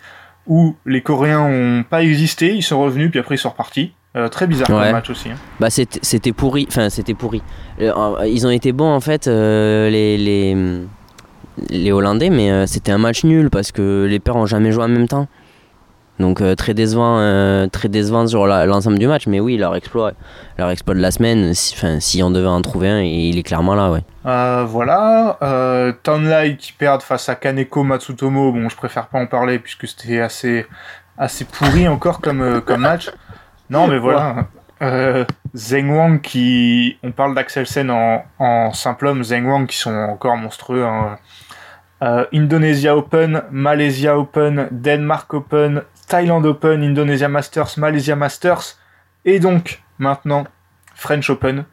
où les Coréens ont pas existé, ils sont revenus, puis après ils sont repartis. Euh, très bizarre Ouais. comme match aussi. hein. Bah c'était pourri, enfin c'était pourri. Euh, ils ont été bons en fait euh, les, les les Hollandais, mais c'était un match nul parce que les pairs ont jamais joué en même temps. Donc euh, très décevant, euh, très décevant sur l'ensemble du match. Mais oui, leur exploit, leur exploit de la semaine, si, enfin si on devait en trouver un, il est clairement là, ouais. Euh, voilà, euh, Townlight qui perdent face à Kaneko Matsutomo, bon je préfère pas en parler puisque c'était assez, assez pourri encore comme, comme match. Non mais voilà, euh, Zheng Wang qui, on parle d'Axelsen en, en simple homme, Zheng Wang qui sont encore monstrueux. hein. Euh, Indonesia Open, Malaysia Open, Denmark Open, Thailand Open, Indonesia Masters, Malaysia Masters, et donc maintenant French Open.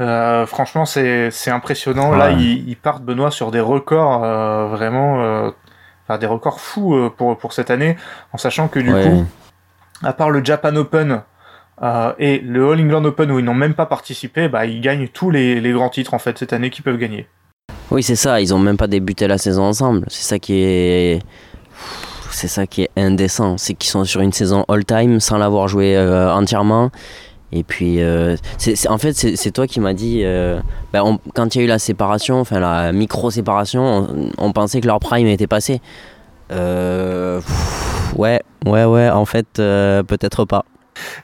Euh, franchement, c'est impressionnant. Là, ils, ils partent Benoît sur des records euh, vraiment, euh, enfin des records fous pour pour cette année, en sachant que du Ouais. coup, à part le Japan Open et le All England Open où ils n'ont même pas participé, bah ils gagnent tous les, les grands titres en fait cette année qu'ils peuvent gagner. Oui, c'est ça. Ils ont même pas débuté la saison ensemble. C'est ça qui est, c'est ça qui est indécent. C'est qu'ils sont sur une saison all-time sans l'avoir joué euh, entièrement. Et puis, euh, en fait, c'est, toi qui m'as dit, euh, ben, on- quand il y a eu la séparation, enfin la micro-séparation, on, pensait que leur prime était passé. Euh, ouais, ouais, ouais. En fait, euh, peut-être pas.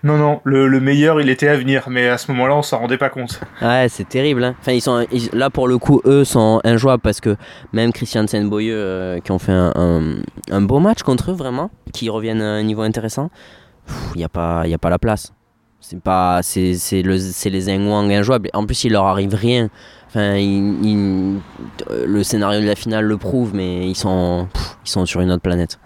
Non, non, le, le meilleur il était à venir, mais à ce moment-là on s'en rendait pas compte. Ouais, c'est terrible. hein. Enfin, ils sont, ils- là pour le coup, eux sont injouables parce que même Christian Boyeux euh, qui ont fait un, un, un beau match contre eux vraiment, qui reviennent à un niveau intéressant, il n'y a pas, y a pas la place. C'est pas, c'est, c'est le, c'est les Zheng Wang injouables. En plus, il leur arrive rien. Enfin, ils- ils- le scénario de la finale le prouve, mais ils sont, pff, ils sont sur une autre planète.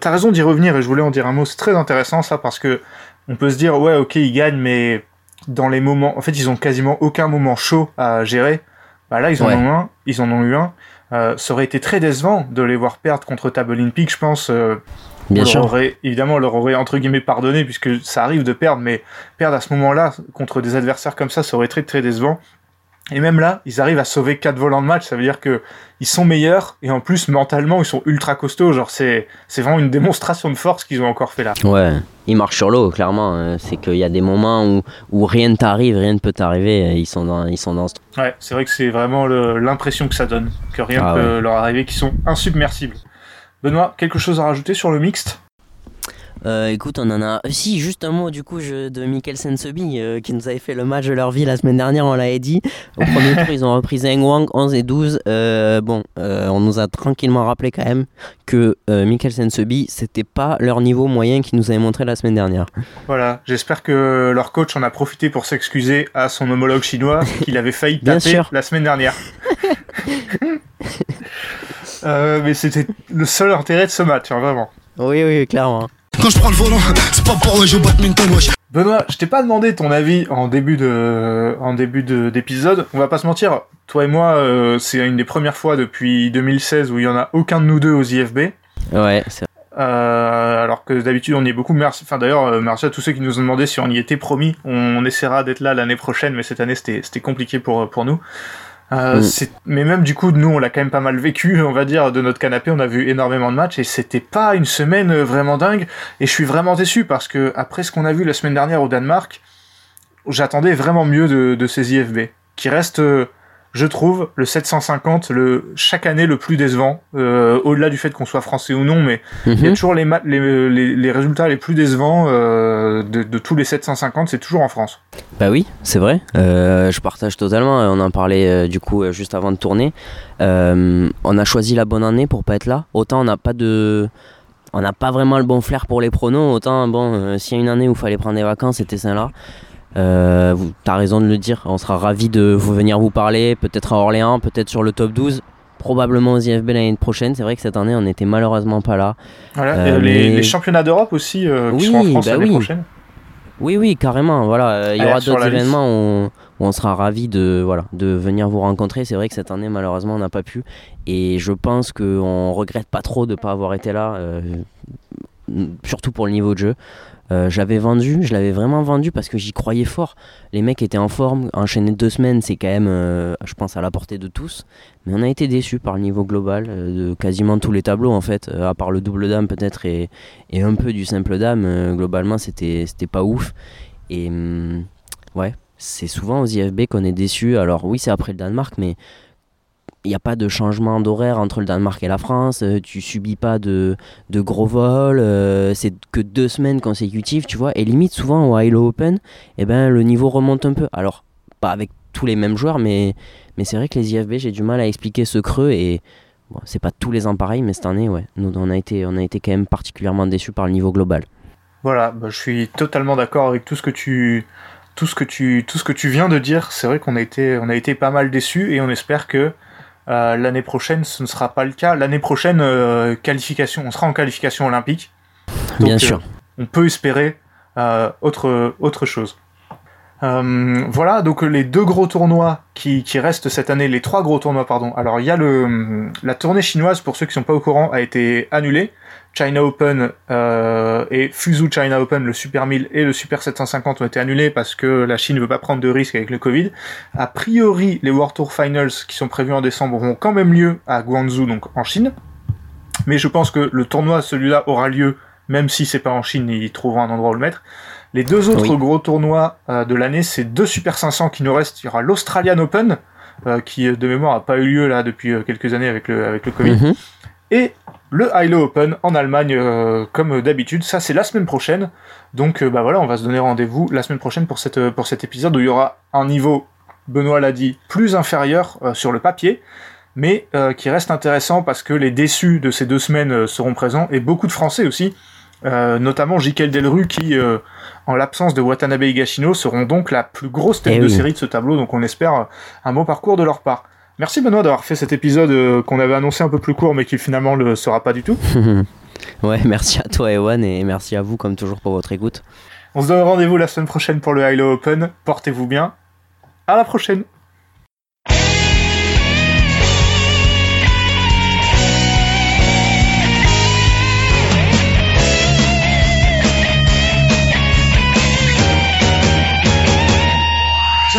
T'as raison d'y revenir et je voulais en dire un mot. C'est très intéressant ça parce que on peut se dire ouais ok ils gagnent mais dans les moments, en fait ils ont quasiment aucun moment chaud à gérer. Bah là ils en Ouais. ont un, ils en ont eu un. Euh, ça aurait été très décevant de les voir perdre contre Table Olympique, je pense. euh, Bien on leur sûr. aurait, évidemment, on leur aurait entre guillemets pardonné puisque ça arrive de perdre, mais perdre à ce moment-là contre des adversaires comme ça, ça aurait été très très décevant. Et même là, ils arrivent à sauver 4 volants de match, ça veut dire que ils sont meilleurs et en plus mentalement ils sont ultra costauds. Genre c'est c'est vraiment une démonstration de force qu'ils ont encore fait là. Ouais, ils marchent sur l'eau, clairement. hein. C'est qu'il y a des moments où, où rien ne t'arrive, rien ne peut t'arriver. Ils sont dans, ils sont dans ce Ouais, c'est vrai que c'est vraiment le- l'impression que ça donne, que rien Ah ne peut leur arriver, qu'ils sont insubmersibles. Benoît, quelque chose à rajouter sur le mixte? Euh, écoute, on en a. euh, Si, juste un mot du coup je- de Mikkel Sensebi euh, qui nous avait fait le match de leur vie la semaine dernière, on l'avait dit. Au premier tour, ils ont repris Zheng Wang 11 et 12. Euh, bon, on nous a tranquillement rappelé quand même que Mikkel Sensebi, c'était pas leur niveau moyen qu'ils nous avaient montré la semaine dernière. Voilà, j'espère que leur coach en a profité pour s'excuser à son homologue chinois qu'il avait failli Bien taper sûr. la semaine dernière. Mais c'était le seul intérêt de ce match, hein, vraiment. Oui, oui, clairement. Quand je prends le volant, c'est pas pour jouer au badminton, wesh. Benoît, je t'ai pas demandé ton avis en début de, en début de- d'épisode. On va pas se mentir, toi et moi, euh, c'est une des premières fois depuis 2016 où il y en a aucun de nous deux aux IFB. Ouais, c'est Euh, alors que d'habitude on y est beaucoup. Merci. Enfin d'ailleurs, euh, merci à tous ceux qui nous ont demandé si on y était promis. On essaiera d'être là l'année prochaine, mais cette année c'était c'était compliqué pour pour nous. Euh, Mm. Mais même du coup, nous on l'a quand même pas mal vécu, on va dire, de notre canapé. On a vu énormément de matchs et c'était pas une semaine euh, vraiment dingue. Et je suis vraiment déçu parce que après ce qu'on a vu la semaine dernière au Danemark, j'attendais vraiment mieux de, de ces IFB, qui restent, euh, je trouve, le 750, le chaque année le plus décevant, euh, au-delà du fait qu'on soit français ou non, mais il y a Mhm. toujours les, les, les, les résultats les plus décevants euh, de, de tous les 750, c'est toujours en France. Bah oui, c'est vrai. Euh, je partage totalement. On en parlait du coup juste avant de tourner. On a choisi la bonne année pour pas être là. Autant on n'a pas de on n'a pas vraiment le bon flair pour les pronos. Autant, bon, s'il y a une année où il fallait prendre des vacances, c'était celle-là. Euh, T'as raison de le dire. On sera ravis de vous venir vous parler, peut-être à Orléans, peut-être sur le top 12, probablement aux IFB l'année prochaine. C'est vrai que cette année, on n'était malheureusement pas là. Voilà. Euh, les, mais- les championnats d'Europe aussi euh, qui Oui, seront en France bah l'année oui. prochaine. Oui, oui, carrément. Voilà, Euh, il y aura d'autres événements où, où on sera ravis de, voilà, de venir vous rencontrer. C'est vrai que cette année, malheureusement, on n'a pas pu. Et je pense qu'on regrette pas trop de ne pas avoir été là, euh, surtout pour le niveau de jeu. Euh, J'avais vendu, je l'avais vraiment vendu parce que j'y croyais fort. Les mecs étaient en forme, enchaîner deux semaines, c'est quand même, euh, je pense, à la portée de tous. Mais on a été déçus par le niveau global euh, de quasiment tous les tableaux en fait, à part le double dame peut-être et, et un peu du simple dame. globalement, c'était c'était pas ouf. Et hum, ouais, c'est souvent aux IFB qu'on est déçu. Alors oui, c'est après le Danemark, mais il n'y a pas de changement d'horaire entre le Danemark et la France. euh, tu subis pas de, de gros vols. euh, c'est que deux semaines consécutives, tu vois. Et limite, souvent au Hilo Open, eh ben, le niveau remonte un peu. Alors, pas avec tous les mêmes joueurs, mais, mais c'est vrai que les IFB, j'ai du mal à expliquer ce creux. Et bon, c'est pas tous les ans pareil, mais cette année, ouais, on a été, on a été quand même particulièrement déçus par le niveau global. Voilà, bah, je suis totalement d'accord avec tout ce que tu tout ce que tu tout ce que tu viens de dire. C'est vrai qu'on a été on a été pas mal déçus et on espère que euh, l'année prochaine ce ne sera pas le cas. L'année prochaine euh, qualification, on sera en qualification olympique. Donc, Bien euh, sûr. on peut espérer euh, autre autre chose. Euh, voilà, donc les deux gros tournois qui, qui restent cette année, les trois gros tournois, pardon. Alors il y a le la tournée chinoise pour ceux qui sont pas au courant a été annulée. China Open euh, et Fuzhou China Open, le Super 1000 et le Super 750 ont été annulés parce que la Chine ne veut pas prendre de risques avec le Covid. A priori, les World Tour Finals qui sont prévus en décembre auront quand même lieu à Guangzhou, donc en Chine. Mais je pense que le tournoi, celui-là, aura lieu, même si c'est pas en Chine, ils trouveront un endroit où le mettre. Les deux autres Oui. gros tournois euh, de l'année, c'est deux Super 500 qui nous restent. Il y aura l'Australian Open, euh, qui de mémoire a pas eu lieu là depuis euh, quelques années avec le, avec le Covid. Mhm. Et le Hilo Open en Allemagne, euh, comme d'habitude. Ça, c'est la semaine prochaine. Donc, euh, bah voilà, on va se donner rendez-vous la semaine prochaine pour, cette, pour cet épisode où il y aura un niveau, Benoît l'a dit, plus inférieur euh, sur le papier, mais qui reste intéressant parce que les déçus de ces deux semaines seront présents et beaucoup de Français aussi. Notamment Jikel Delru qui, en l'absence de Watanabe Higashino, seront donc la plus grosse tête Eh de oui. série de ce tableau, donc on espère euh, un bon parcours de leur part. Merci Benoît d'avoir fait cet épisode euh, qu'on avait annoncé un peu plus court mais qui finalement ne le sera pas du tout. ouais, merci à toi, Ewan, et merci à vous, comme toujours, pour votre écoute. On se donne rendez-vous la semaine prochaine pour le Hilo Open. Portez-vous bien. À la prochaine.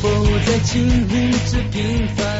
不再轻忽，这平凡。